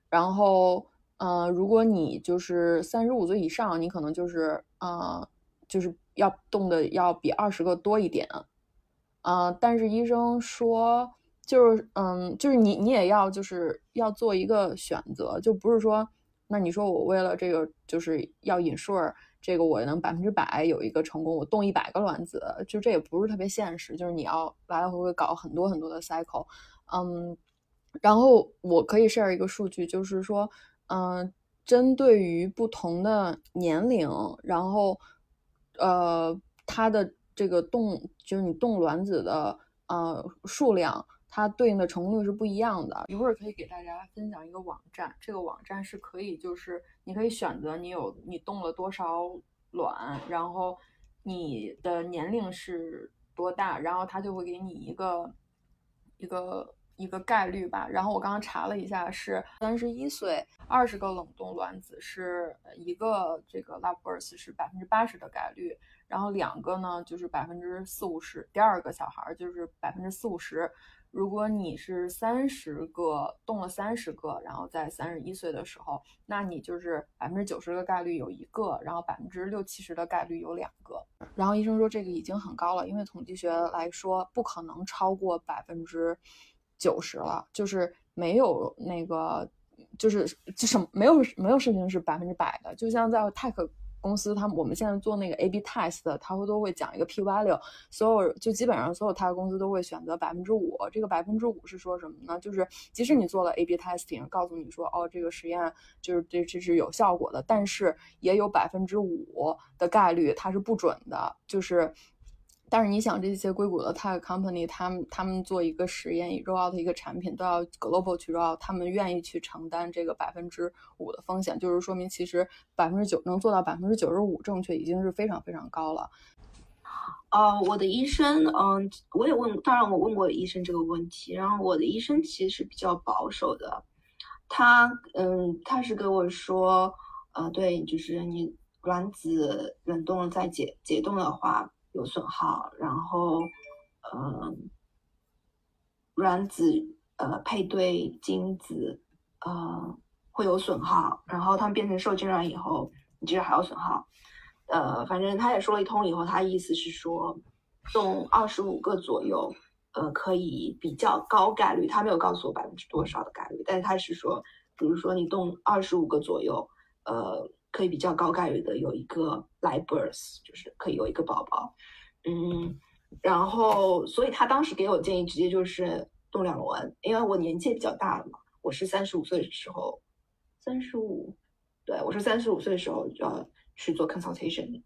然后。呃，如果你就是三十五岁以上，你可能就是呃，就是要动的要比二十个多一点，呃，但是医生说，就是嗯，就是你你也要就是要做一个选择，就不是说那你说我为了这个就是要 insure 这个我能百分之百有一个成功，我动一百个卵子，就这也不是特别现实，就是你要来来回回搞很多很多的 cycle，嗯，然后我可以 share 一个数据，就是说，嗯，针对于不同的年龄，然后呃，它的这个冻就是你冻卵子的呃数量。它对应的成功率是不一样的。一会儿可以给大家分享一个网站，这个网站是可以，就是你可以选择你有你动了多少卵，然后你的年龄是多大，然后它就会给你一个一个一个概率吧。然后我刚刚查了一下，是三十一岁，二十个冷冻卵子是一个这个 live birth 是百分之八十的概率，然后两个呢就是百分之四五十，第二个小孩就是百分之四五十。如果你是三十个动了三十个，然后在三十一岁的时候，那你就是百分之九十的概率有一个，然后百分之六七十的概率有两个。然后医生说这个已经很高了，因为统计学来说不可能超过百分之九十了，就是没有那个，就是就是没有没有事情是百分之百的，就像在泰克。公司他们我们现在做那个 A/B test，他会都会讲一个 p-value，所有就基本上所有他的公司都会选择百分之五。这个百分之五是说什么呢？就是即使你做了 A/B testing，告诉你说哦这个实验就是这这是有效果的，但是也有百分之五的概率它是不准的，就是。但是你想，这些硅谷的 tech company，他们他们做一个实验，roll out 一个产品，都要 global 去 roll out，他们愿意去承担这个百分之五的风险，就是说明其实百分之九能做到百分之九十五正确，已经是非常非常高了。呃，我的医生，嗯，我也问，当然我问过医生这个问题，然后我的医生其实是比较保守的，他，嗯，他是跟我说，呃，对，就是你卵子冷冻再解解冻的话。有损耗，然后，嗯，卵子呃配对精子呃会有损耗，然后它们变成受精卵以后，你这还有损耗，呃，反正他也说了一通以后，他意思是说，动二十五个左右，呃，可以比较高概率，他没有告诉我百分之多少的概率，但是他是说，比如说你动二十五个左右，呃。可以比较高概率的有一个 live birth，就是可以有一个宝宝，嗯，然后所以他当时给我建议直接就是动两轮，因为我年纪也比较大了嘛，我是三十五岁的时候，三十五，对我是三十五岁的时候就要去做 consultation，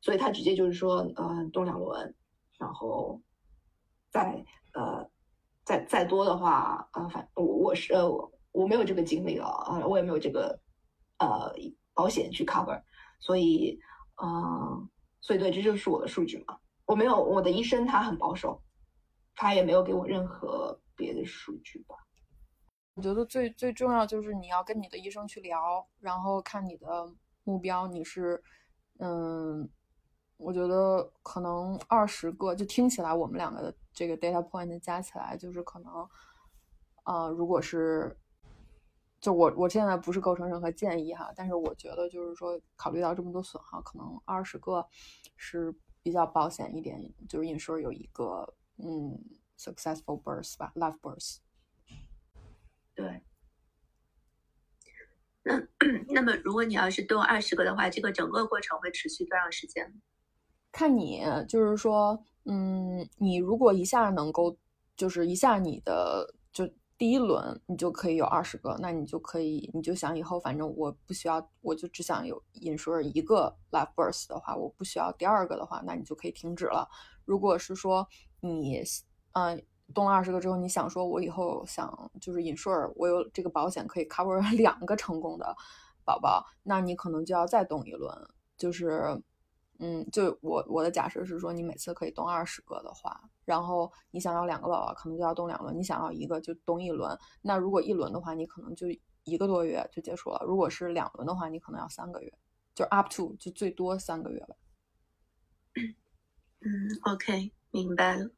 所以他直接就是说，呃，动两轮，然后再呃再再多的话，呃，反我我是呃我没有这个经历了啊，我也没有这个呃。保险去 cover，所以，嗯，所以对，这就是我的数据嘛。我没有我的医生，他很保守，他也没有给我任何别的数据吧。我觉得最最重要就是你要跟你的医生去聊，然后看你的目标，你是，嗯，我觉得可能二十个，就听起来我们两个的这个 data point 加起来就是可能，呃，如果是。就我我现在不是构成任何建议哈，但是我觉得就是说，考虑到这么多损耗，可能二十个是比较保险一点，就是 insure 有一个嗯 successful birth 吧，live birth。对。那那么如果你要是动二十个的话，这个整个过程会持续多长时间？看你就是说，嗯，你如果一下能够，就是一下你的就。第一轮你就可以有二十个，那你就可以，你就想以后反正我不需要，我就只想有引说一个 live birth 的话，我不需要第二个的话，那你就可以停止了。如果是说你，嗯，动了二十个之后，你想说我以后想就是引说我有这个保险可以 cover (laughs) 两个成功的宝宝，那你可能就要再动一轮，就是。嗯，就我我的假设是说，你每次可以动二十个的话，然后你想要两个宝宝，可能就要动两轮；你想要一个，就动一轮。那如果一轮的话，你可能就一个多月就结束了；如果是两轮的话，你可能要三个月，就 up to 就最多三个月吧。嗯，OK，明白了。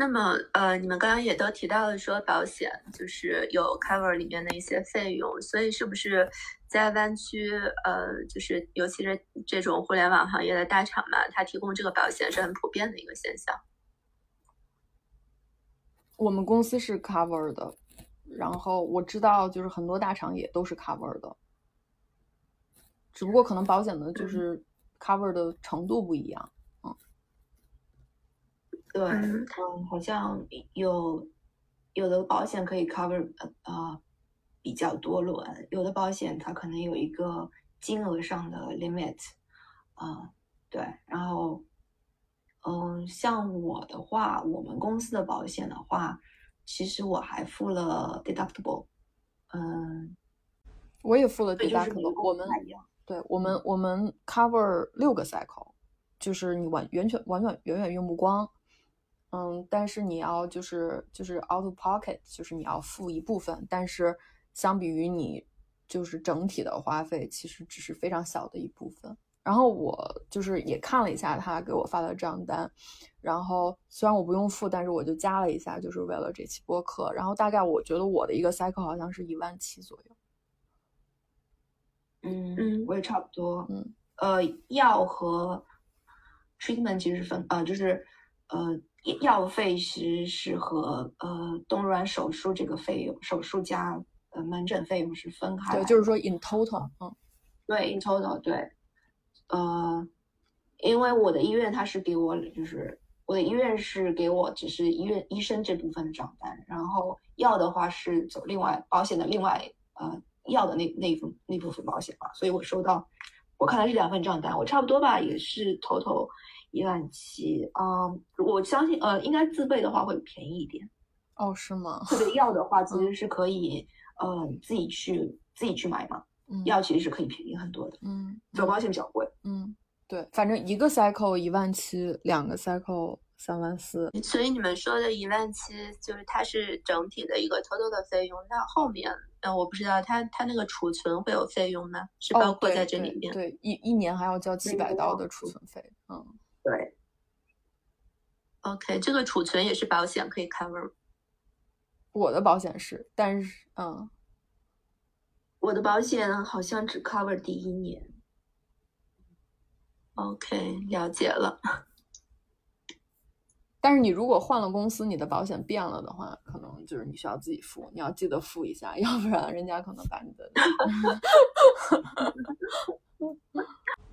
那么，呃，你们刚刚也都提到了说保险就是有 cover 里面的一些费用，所以是不是在湾区，呃，就是尤其是这种互联网行业的大厂嘛，它提供这个保险是很普遍的一个现象？我们公司是 cover 的，然后我知道就是很多大厂也都是 cover 的，只不过可能保险的就是 cover 的程度不一样。对，嗯嗯，好像有有的保险可以 cover 呃呃比较多轮，有的保险它可能有一个金额上的 limit，啊、对，然后嗯，像我的话，我们公司的保险的话，其实我还付了 deductible，嗯，我也付了对，就是我们。对我们我们 cover 六个 cycle，就是你完完全完全远远用不光，嗯，但是你要就是就是 out of pocket，就是你要付一部分，但是相比于你就是整体的花费，其实只是非常小的一部分。然后我就是也看了一下他给我发的账单，然后虽然我不用付，但是我就加了一下，就是为了这期播客。然后大概我觉得我的一个 cycle 好像是一万七左右。嗯嗯我也差不多。嗯，呃，药和 treatment 其实是分呃，就是呃药费其实是和呃动软手术这个费用，手术加呃门诊费用是分开的对，的。就是说 in total，嗯对，in total 对，呃，因为我的医院它是给我就是我的医院是给我只是医院医生这部分的账单，然后药的话是走另外保险的另外呃药的那那一部那部分保险嘛，所以我收到我看的是两份账单，我差不多吧也是头头一万七啊、我相信呃应该自备的话会便宜一点，哦，是吗？特别药的话 (laughs) 其实是可以呃自己去自己去买嘛，嗯药其实是可以便宜很多的，嗯走保险比较贵。嗯，对，反正一个 cycle 一万七，两个 cycle 三万四。所以你们说的一万七，就是它是整体的一个 total 的费用。那后面，嗯，我不知道它它那个储存会有费用吗？是包哦，括在这里面？对，一一年还要交七百刀的储存费。嗯，对，OK，这个储存也是保险可以 cover。我的保险是，但是嗯，我的保险好像只 cover 第一年。OK，了解了。但是你如果换了公司，你的保险变了的话，可能就是你需要自己付，你要记得付一下，(laughs) 要不然人家可能把你的。(laughs)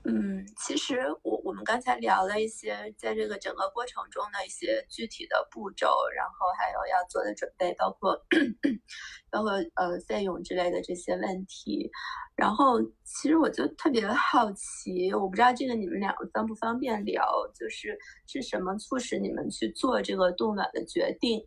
嗯，其实我我们刚才聊了一些在这个整个过程中的一些具体的步骤，然后还有要做的准备，包括 (clears throat) 包括呃费用之类的这些问题。然后其实我就特别好奇，我不知道这个你们两个方不方便聊，就是是什么促使你们去做这个冻卵的决定？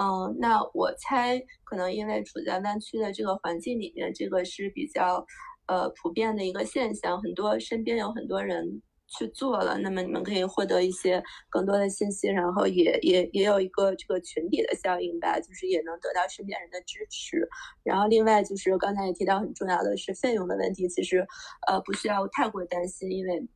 嗯，那我猜可能因为处在湾区的这个环境里面，这个是比较呃普遍的一个现象，很多身边有很多人去做了，那么你们可以获得一些更多的信息，然后也也也有一个这个群体的效应吧，就是也能得到身边人的支持。然后另外就是刚才也提到很重要的是费用的问题，其实呃不需要太过担心，因为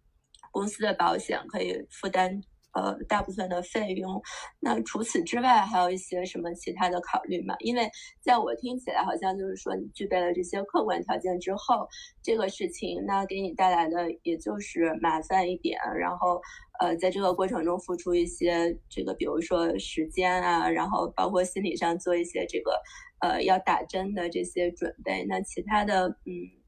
公司的保险可以负担。呃，大部分的费用，那除此之外还有一些什么其他的考虑吗？因为在我听起来，好像就是说你具备了这些客观条件之后，这个事情那给你带来的也就是麻烦一点，然后呃，在这个过程中付出一些这个，比如说时间啊，然后包括心理上做一些这个呃要打针的这些准备。那其他的嗯。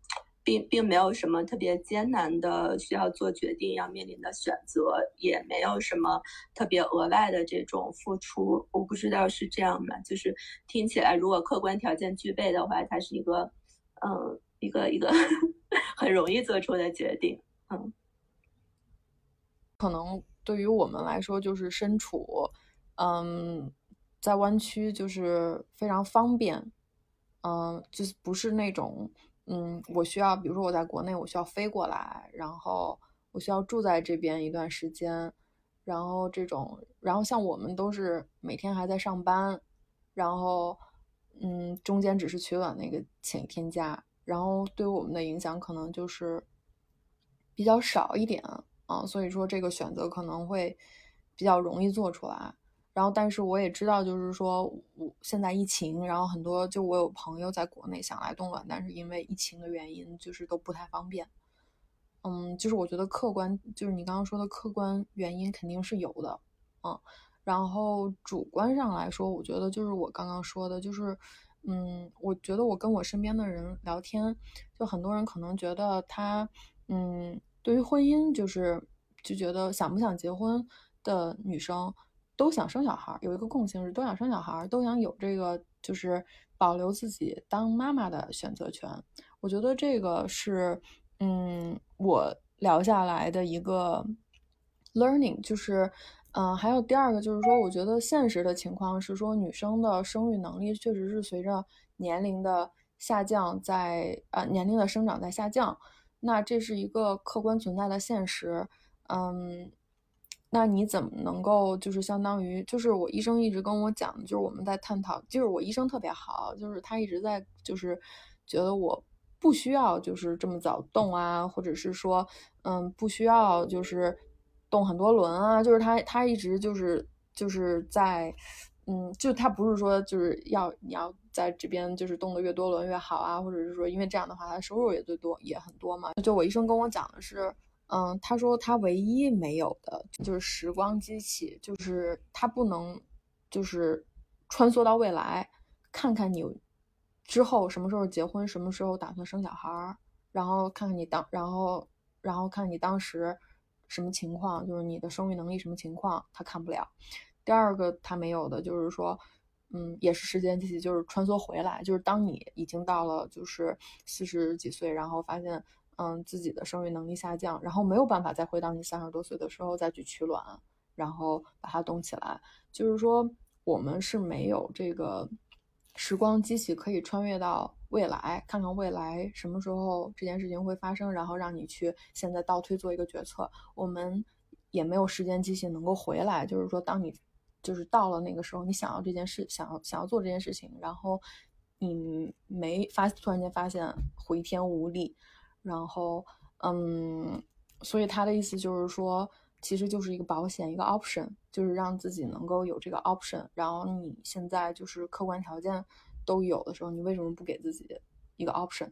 并并没有什么特别艰难的需要做决定要面临的选择，也没有什么特别额外的这种付出。我不知道是这样吗？就是听起来，如果客观条件具备的话，它是一个，嗯，一个一个 (laughs) 很容易做出的决定。嗯，可能对于我们来说，就是身处，嗯，在湾区就是非常方便，嗯，就是不是那种。嗯，我需要，比如说我在国内，我需要飞过来，然后我需要住在这边一段时间，然后这种，然后像我们都是每天还在上班，然后，嗯，中间只是取卵那个请一天假，然后对我们的影响可能就是比较少一点啊，所以说这个选择可能会比较容易做出来。然后，但是我也知道，就是说，我现在疫情，然后很多就我有朋友在国内想来冻卵，但是因为疫情的原因，就是都不太方便。嗯，就是我觉得客观，就是你刚刚说的客观原因肯定是有的，嗯。然后主观上来说，我觉得就是我刚刚说的，就是嗯，我觉得我跟我身边的人聊天，就很多人可能觉得他，嗯，对于婚姻就是就觉得想不想结婚的女生都想生小孩，有一个共性是都想生小孩，都想有这个就是保留自己当妈妈的选择权。我觉得这个是，嗯，我聊下来的一个 learning，就是。嗯，还有第二个就是说，我觉得现实的情况是说，女生的生育能力确实是随着年龄的下降，在呃年龄的生长在下降，那这是一个客观存在的现实。嗯，那你怎么能够就是相当于就是我医生一直跟我讲，就是我们在探讨，就是我医生特别好，就是他一直在就是觉得我不需要就是这么早动啊，或者是说嗯不需要就是。动很多轮啊，就是他，他一直就是就是在，嗯，就他不是说就是要你要在这边就是动的越多轮越好啊，或者是说因为这样的话他收入也最多也很多嘛。就我医生跟我讲的是，嗯，他说他唯一没有的就是时光机器，就是他不能就是穿梭到未来，看看你之后什么时候结婚，什么时候打算生小孩儿，然后看看你当，然后然后看你当时。什么情况？就是你的生育能力什么情况，他看不了。第二个他没有的，就是说，嗯，也是时间机器，就是穿梭回来，就是当你已经到了就是四十几岁，然后发现，嗯，自己的生育能力下降，然后没有办法再回到你三十多岁的时候再去取卵，然后把它冻起来。就是说，我们是没有这个时光机器可以穿越到。未来，看看未来什么时候这件事情会发生，然后让你去现在倒推做一个决策。我们也没有时间机器能够回来，就是说，当你就是到了那个时候，你想要这件事，想要想要做这件事情，然后你没发，突然间发现回天无力，然后嗯，所以他的意思就是说，其实就是一个保险，一个 option，就是让自己能够有这个 option。然后你现在就是客观条件。都有的时候，你为什么不给自己一个 option？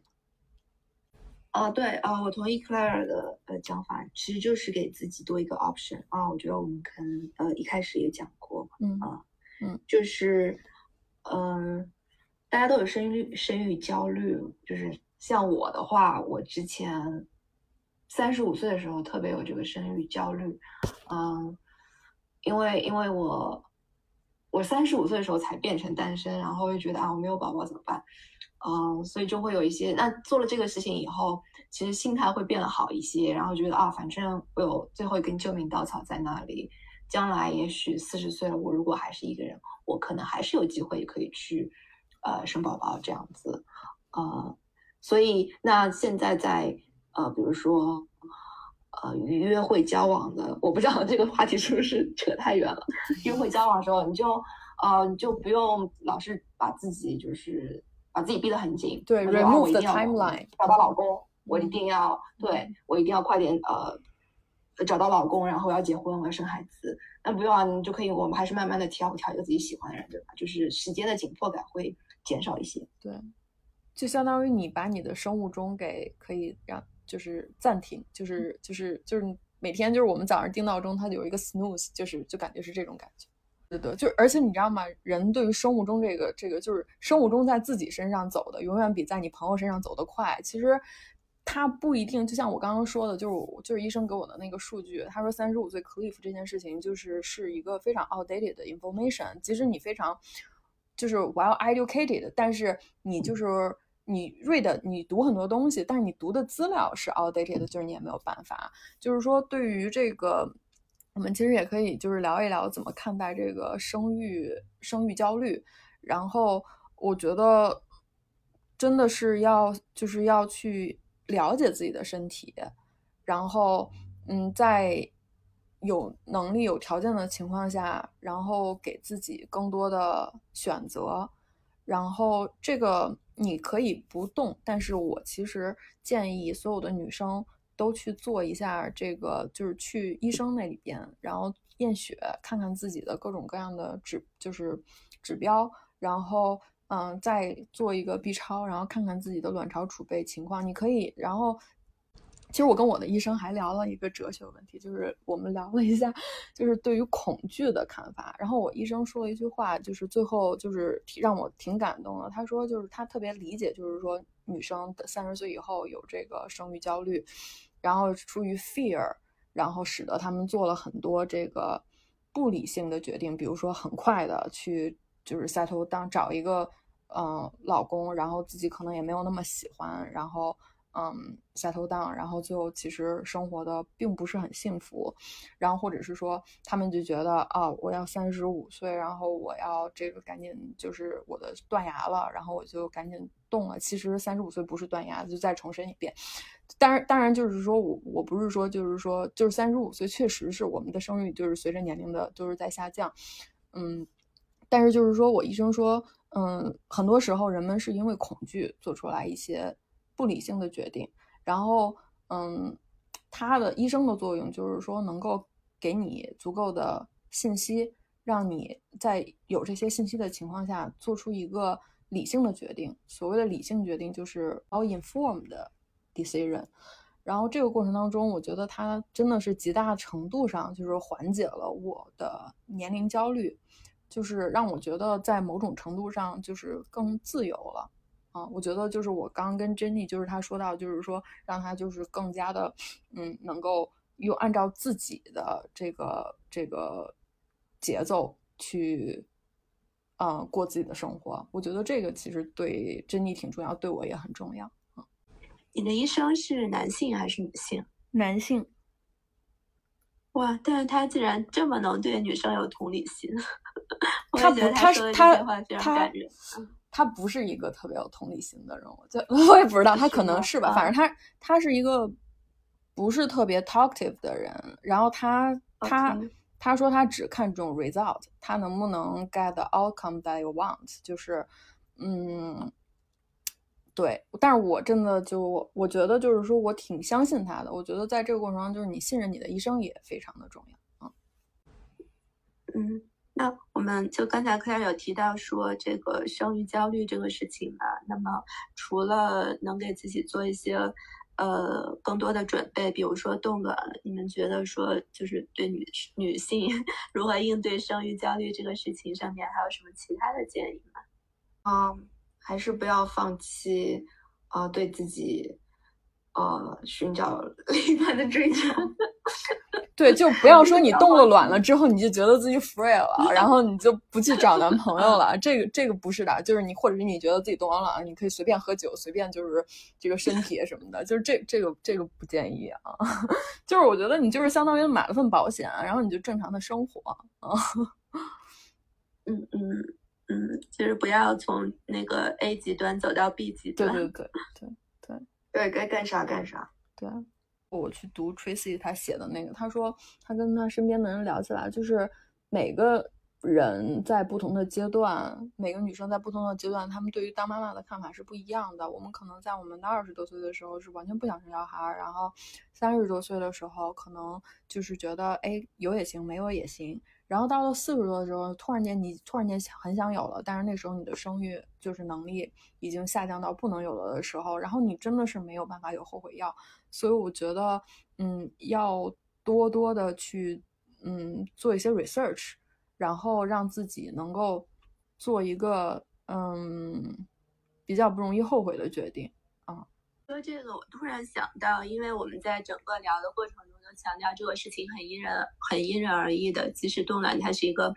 啊，对啊，我同意 Claire 的呃讲法，其实就是给自己多一个 option 啊。我觉得我们可能呃一开始也讲过，嗯啊，嗯，就是嗯，大家都有生育生育焦虑，就是像我的话，我之前三十五岁的时候特别有这个生育焦虑，嗯，因为因为我。我三十五岁的时候才变成单身，然后又觉得啊，我没有宝宝怎么办？嗯，所以就会有一些。那做了这个事情以后，其实心态会变得好一些，然后觉得啊，反正我有最后一根救命稻草在那里，将来也许四十岁了，我如果还是一个人，我可能还是有机会可以去呃生宝宝这样子。呃，所以那现在在呃，比如说。呃，约会交往的，我不知道这个话题是不是扯太远了。约会交往的时候，你就呃，你就不用老是把自己就是把自己逼得很紧。对，remove the timeline，找到老公，我一定要对我一定要快点呃找到老公，然后要结婚，我要生孩子。那不用啊，你就可以，我们还是慢慢的挑挑一个自己喜欢的人，对吧？就是时间的紧迫感会减少一些。对，就相当于你把你的生物钟给可以让。就是暂停，就是就是就是每天就是我们早上定闹钟，它有一个 snooze，就是就感觉是这种感觉。对对，就而且你知道吗？人对于生物钟这个这个，就是生物钟在自己身上走的，永远比在你朋友身上走得快。其实他不一定，就像我刚刚说的，就是就是医生给我的那个数据，他说三十五岁 cliff 这件事情就是是一个非常 outdated 的 information。即使你非常就是 well educated，但是你就是。你 read 你读很多东西，但是你读的资料是 outdated，就是你也没有办法。就是说，对于这个，我们其实也可以就是聊一聊怎么看待这个生育生育焦虑。然后我觉得真的是要就是要去了解自己的身体，然后嗯，在有能力有条件的情况下，然后给自己更多的选择。然后这个你可以不动，但是我其实建议所有的女生都去做一下这个，就是去医生那里边，然后验血，看看自己的各种各样的指，就是指标，然后嗯，再做一个 B 超，然后看看自己的卵巢储备情况。你可以，然后其实我跟我的医生还聊了一个哲学问题，就是我们聊了一下，就是对于恐惧的看法。然后我医生说了一句话，就是最后就是让我挺感动的。他说，就是他特别理解，就是说女生三十岁以后有这个生育焦虑，然后出于 fear，然后使得他们做了很多这个不理性的决定，比如说很快的去就是 settle down 找一个嗯老公，然后自己可能也没有那么喜欢，然后。嗯，settle down，然后其实生活的并不是很幸福，然后或者是说他们就觉得啊，我要三十五岁，然后我要这个赶紧就是我的断崖了，然后我就赶紧动了。其实三十五岁不是断崖，就再重申一遍。当然，当然就是说我我不是说就是说就是三十五岁确实是我们的生育就是随着年龄的就是在下降，嗯，但是就是说我医生说，嗯，很多时候人们是因为恐惧做出来一些。不理性的决定，然后，嗯，他的医生的作用就是说，能够给你足够的信息，让你在有这些信息的情况下，做出一个理性的决定。所谓的理性决定，就是 all informed decision。然后这个过程当中，我觉得他真的是极大程度上就是缓解了我的年龄焦虑，就是让我觉得在某种程度上就是更自由了。啊，我觉得就是我刚跟 Jenny，就是她说到，就是说让她就是更加的，嗯，能够又按照自己的这个这个节奏去，嗯，过自己的生活。我觉得这个其实对 Jenny 挺重要，对我也很重要。嗯，你的医生是男性还是女性？男性。哇，但是他竟然这么能对女生有同理心，(laughs) 他不，他是他他。他不是一个特别有同理心的人，我就 (laughs) 我也不知道，他可能是吧。反正他他是一个不是特别 talkative 的人。然后他他他说他只看重 result，他能不能 get the outcome that you want，就是嗯，对。但是我真的就我觉得就是说我挺相信他的。我觉得在这个过程中，就是你信任你的医生也非常的重要。嗯。那我们就刚才克莱尔有提到说这个生育焦虑这个事情嘛，那么除了能给自己做一些呃更多的准备，比如说冻卵，你们觉得说就是对女女性 (laughs) 如何应对生育焦虑这个事情上面还有什么其他的建议吗？嗯，还是不要放弃呃对自己呃寻找 (laughs) 另一半的追求。对，就不要说你 (laughs) 冻了卵了之后，你就觉得自己 free 了，然后你就不去找男朋友了。这个这个不是的，就是你或者是你觉得自己冻完卵了，你可以随便喝酒，随便就是这个身体什么的，就是这这个这个不建议啊。(laughs) 就是我觉得你就是相当于买了份保险，然后你就正常的生活啊。嗯嗯嗯，就是不要从那个 A 极端走到 B 极端。对对对对对对，该干啥干啥。对。我去读 Tracy 她写的那个，她说她跟她身边的人聊起来，就是每个人在不同的阶段，每个女生在不同的阶段，她们对于当妈妈的看法是不一样的。我们可能在我们的二十多岁的时候是完全不想生小孩，然后三十多岁的时候可能就是觉得哎有也行，没有也行。然后到了四十多的时候，突然间你突然间很想有了，但是那时候你的生育就是能力已经下降到不能有了的时候，然后你真的是没有办法有后悔药。所以我觉得，嗯，要多多的去，嗯，做一些 research，然后让自己能够做一个，嗯，比较不容易后悔的决定。说这个，我突然想到，因为我们在整个聊的过程中都。强调这个事情很因人很因人而异的，即使冻卵它是一个，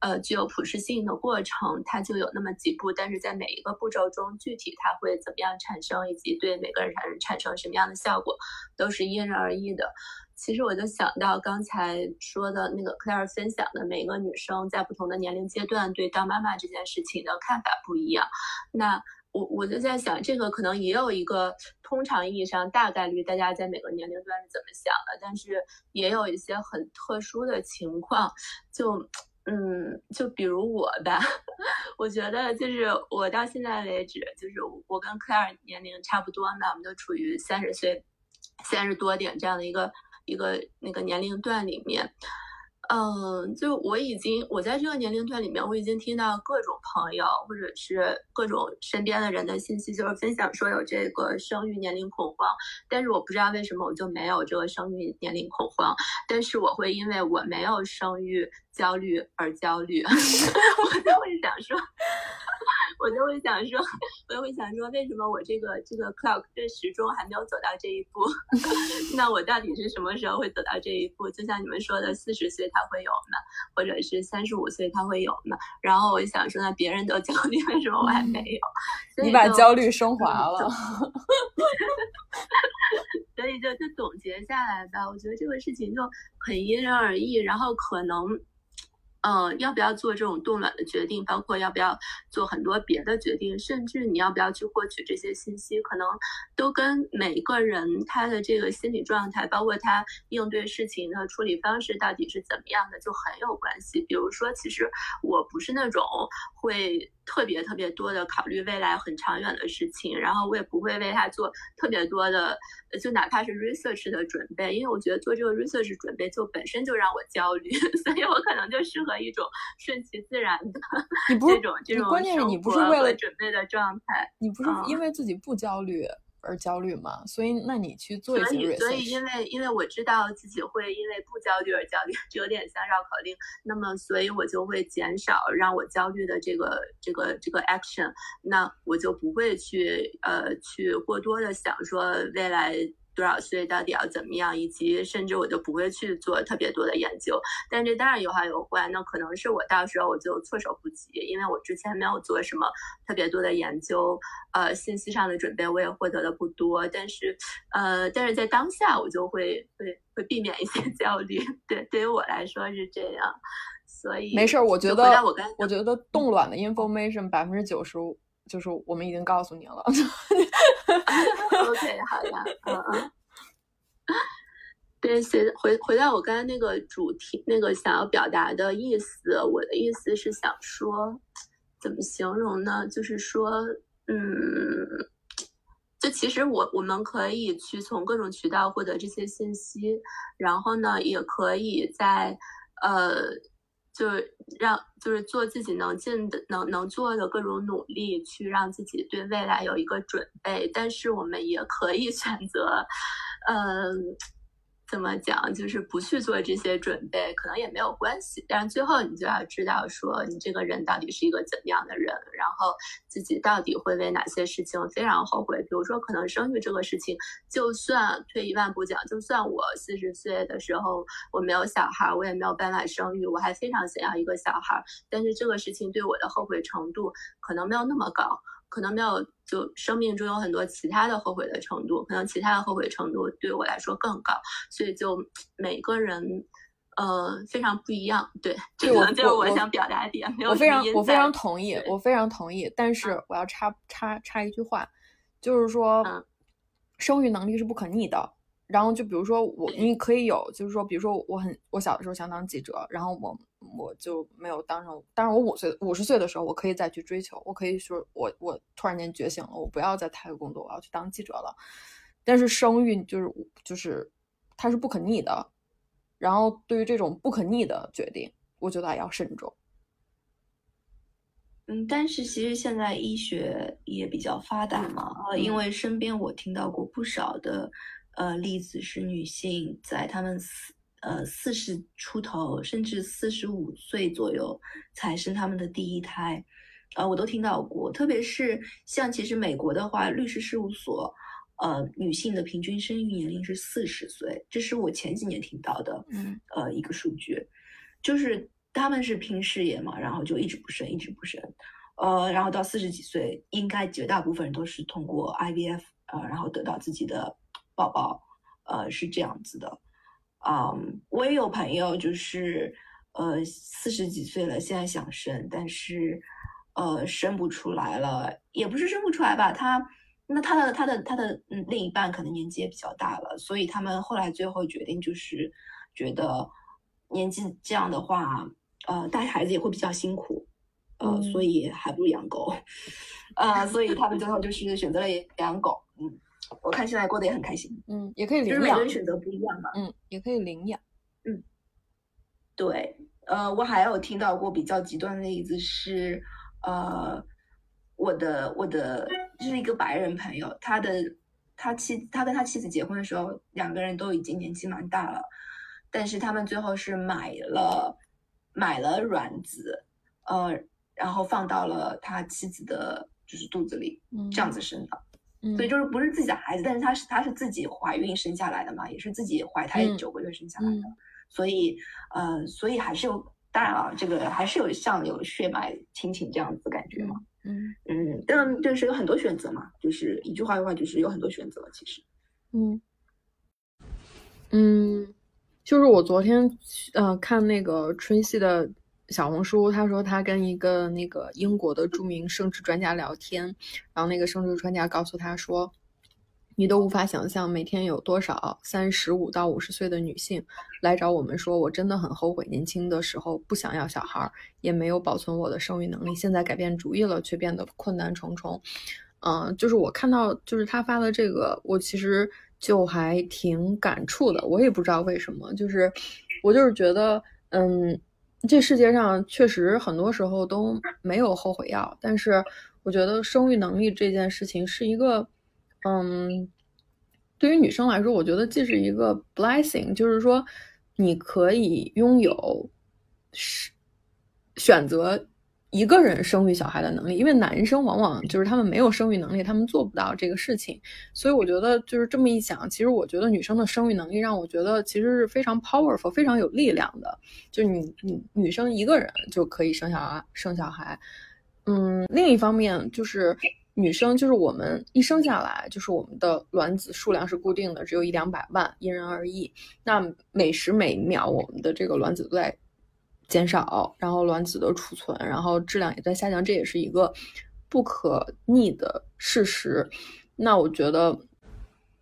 呃，具有普适性的过程，它就有那么几步，但是在每一个步骤中，具体它会怎么样产生，以及对每个人产生产生什么样的效果，都是因人而异的。其实我就想到刚才说的那个 Claire 分享的，每个女生在不同的年龄阶段对当妈妈这件事情的看法不一样，那。我我就在想，这个可能也有一个通常意义上大概率大家在每个年龄段是怎么想的，但是也有一些很特殊的情况，就嗯，就比如我吧，(laughs) 我觉得就是我到现在为止，就是我跟克莱尔年龄差不多嘛，我们都处于三十岁三十多点这样的一个一个那个年龄段里面，嗯，就我已经我在这个年龄段里面，我已经听到各种朋友或者是各种身边的人的信息，就是分享说有这个生育年龄恐慌，但是我不知道为什么我就没有这个生育年龄恐慌，但是我会因为我没有生育焦虑而焦虑，(laughs) 我就会想说。我就会想说，(laughs) 我就会想说，为什么我这个这个 clock 这时钟还没有走到这一步？(laughs) 那我到底是什么时候会走到这一步？就像你们说的，四十岁他会有呢，或者是三十五岁他会有呢？然后我就想说，那别人都焦虑，为什么我还没有？你把焦虑升华了。(laughs) 所以就就总结下来吧，我觉得这个事情就很因人而异，然后可能。呃，要不要做这种冻卵的决定，包括要不要做很多别的决定，甚至你要不要去获取这些信息，可能都跟每一个人他的这个心理状态，包括他应对事情的处理方式到底是怎么样的，就很有关系。比如说，其实我不是那种会。特别特别多的考虑未来很长远的事情，然后我也不会为他做特别多的，就哪怕是 research 的准备，因为我觉得做这个 research 准备就本身就让我焦虑，(laughs) 所以我可能就适合一种顺其自然的这种这种关键是你不是为了准备的状态，你不是因为自己不焦虑。而焦虑嘛，所以那你去做一些 research。所以，因为因为我知道自己会因为不焦虑而焦虑，(laughs) 就有点像绕口令。那么，所以我就会减少让我焦虑的这个这个这个 action。那我就不会去呃去过多的想说未来。多少岁到底要怎么样，以及甚至我就不会去做特别多的研究，但这当然有好有坏。那可能是我到时候我就措手不及，因为我之前没有做什么特别多的研究，呃，信息上的准备我也获得的不多。但是，呃，但是在当下我就会会会避免一些 (laughs) 焦虑。对，对于我来说是这样。所以没事儿，我觉得我觉得冻卵的 information 百分之九十五。就是我们已经告诉你了。(laughs) OK，好的，嗯嗯。对，回回到我刚才那个主题，那个想要表达的意思，我的意思是想说，怎么形容呢？就是说，嗯，就其实我我们可以去从各种渠道获得这些信息，然后呢，也可以在呃。就是让，就是做自己能尽的、能能做的各种努力，去让自己对未来有一个准备。但是我们也可以选择，嗯。怎么讲？就是不去做这些准备，可能也没有关系。但是最后你就要知道，说你这个人到底是一个怎样的人，然后自己到底会为哪些事情非常后悔。比如说，可能生育这个事情，就算退一万步讲，就算我四十岁的时候我没有小孩，我也没有办法生育，我还非常想要一个小孩，但是这个事情对我的后悔程度可能没有那么高。可能没有，就生命中有很多其他的后悔的程度，可能其他的后悔程度对我来说更高，所以就每个人，呃，非常不一样。对，这个就是我想表达点。我非常我非常同意，我非常同意。但是我要插插插一句话，就是说，生育能力是不可逆的。然后就比如说我，你可以有，就是说，比如说我很我小的时候想当记者，然后我我就没有当上。但是我五岁五十岁的时候，我可以再去追求，我可以说我我突然间觉醒了，我不要在台工作，我要去当记者了。但是生育就是就是它是不可逆的，然后对于这种不可逆的决定，我觉得要慎重。嗯，但是其实现在医学也比较发达嘛，呃，因为身边我听到过不少的。呃，例子是女性在她们四呃四十出头，甚至四十五岁左右才生他们的第一胎，啊，我都听到过。特别是像其实美国的话，律师事务所，呃，女性的平均生育年龄是四十岁，这是我前几年听到的，嗯，呃，一个数据，就是他们是拼事业嘛，然后就一直不生，一直不生，呃，然后到四十几岁，应该绝大部分人都是通过 IVF，呃，然后得到自己的。宝宝，呃，是这样子的，嗯，我也有朋友，就是呃四十几岁了，现在想生，但是呃生不出来了，也不是生不出来吧，他那他的他的他的嗯另一半可能年纪也比较大了，所以他们后来最后决定就是觉得年纪这样的话，呃带孩子也会比较辛苦，呃，所以还不如养狗，(laughs) 呃，所以他们最后就是选择了养狗，嗯。我看现在过得也很开心，嗯，也可以领养，每个人选择不一样嘛，嗯，也可以领养，嗯，对，呃，我还有听到过比较极端的例子是，呃，我的我的就是一个白人朋友，他的他妻他跟他妻子结婚的时候，两个人都已经年纪蛮大了，但是他们最后是买了买了卵子，呃，然后放到了他妻子的就是肚子里，嗯这样子生的。嗯所以就是不是自己的孩子，但是她是她是自己怀孕生下来的嘛，也是自己怀胎嗯九个月生下来的，嗯。所以呃，所以还是有，当然啊，这个还是有像有血脉亲情这样子感觉嘛，嗯嗯，但就是有很多选择嘛，就是一句话的话，就是有很多选择，其实，嗯。嗯，就是我昨天呃看那个 Tracy 的小红书，他说他跟一个那个英国的著名生殖专家聊天，然后那个生殖专家告诉他说，你都无法想象每天有多少三十五到五十岁的女性来找我们说，我真的很后悔年轻的时候不想要小孩，也没有保存我的生育能力，现在改变主意了，却变得困难重重。嗯、就是我看到就是他发的这个，我其实就还挺感触的。我也不知道为什么，就是我就是觉得，嗯，这世界上确实很多时候都没有后悔药，但是我觉得生育能力这件事情是一个，嗯，对于女生来说，我觉得既是一个 blessing，就是说你可以拥有是选择一个人生育小孩的能力，因为男生往往就是他们没有生育能力，他们做不到这个事情。所以我觉得就是这么一想，其实我觉得女生的生育能力让我觉得其实是非常 powerful、非常有力量的。就是你你女生一个人就可以生小孩生小孩。嗯，另一方面就是女生就是我们一生下来就是我们的卵子数量是固定的，只有一两百万，因人而异。那每时每秒我们的这个卵子都在减少，然后卵子的储存，然后质量也在下降，这也是一个不可逆的事实。那我觉得，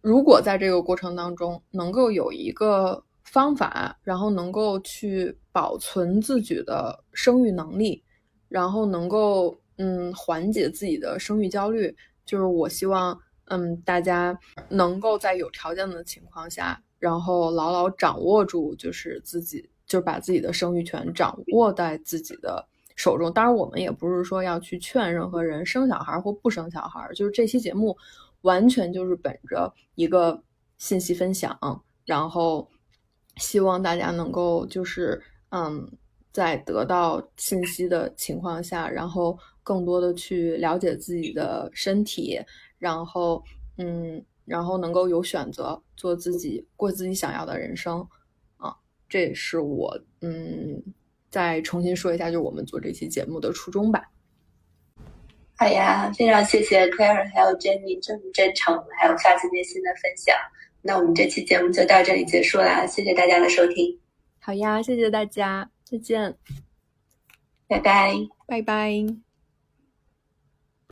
如果在这个过程当中能够有一个方法，然后能够去保存自己的生育能力，然后能够嗯缓解自己的生育焦虑，就是我希望嗯大家能够在有条件的情况下，然后牢牢掌握住就是自己就是把自己的生育权掌握在自己的手中。当然，我们也不是说要去劝任何人生小孩或不生小孩，就是这期节目完全就是本着一个信息分享，然后希望大家能够就是嗯，在得到信息的情况下，然后更多的去了解自己的身体，然后嗯，然后能够有选择，做自己过自己想要的人生，这也是我嗯再重新说一下，就是我们做这期节目的初衷吧。好呀，非常谢谢 Claire 还有 Jenny 这么真诚还有发自内心的分享。那我们这期节目就到这里结束啦，谢谢大家的收听，好呀，谢谢大家，再见，拜拜。拜拜。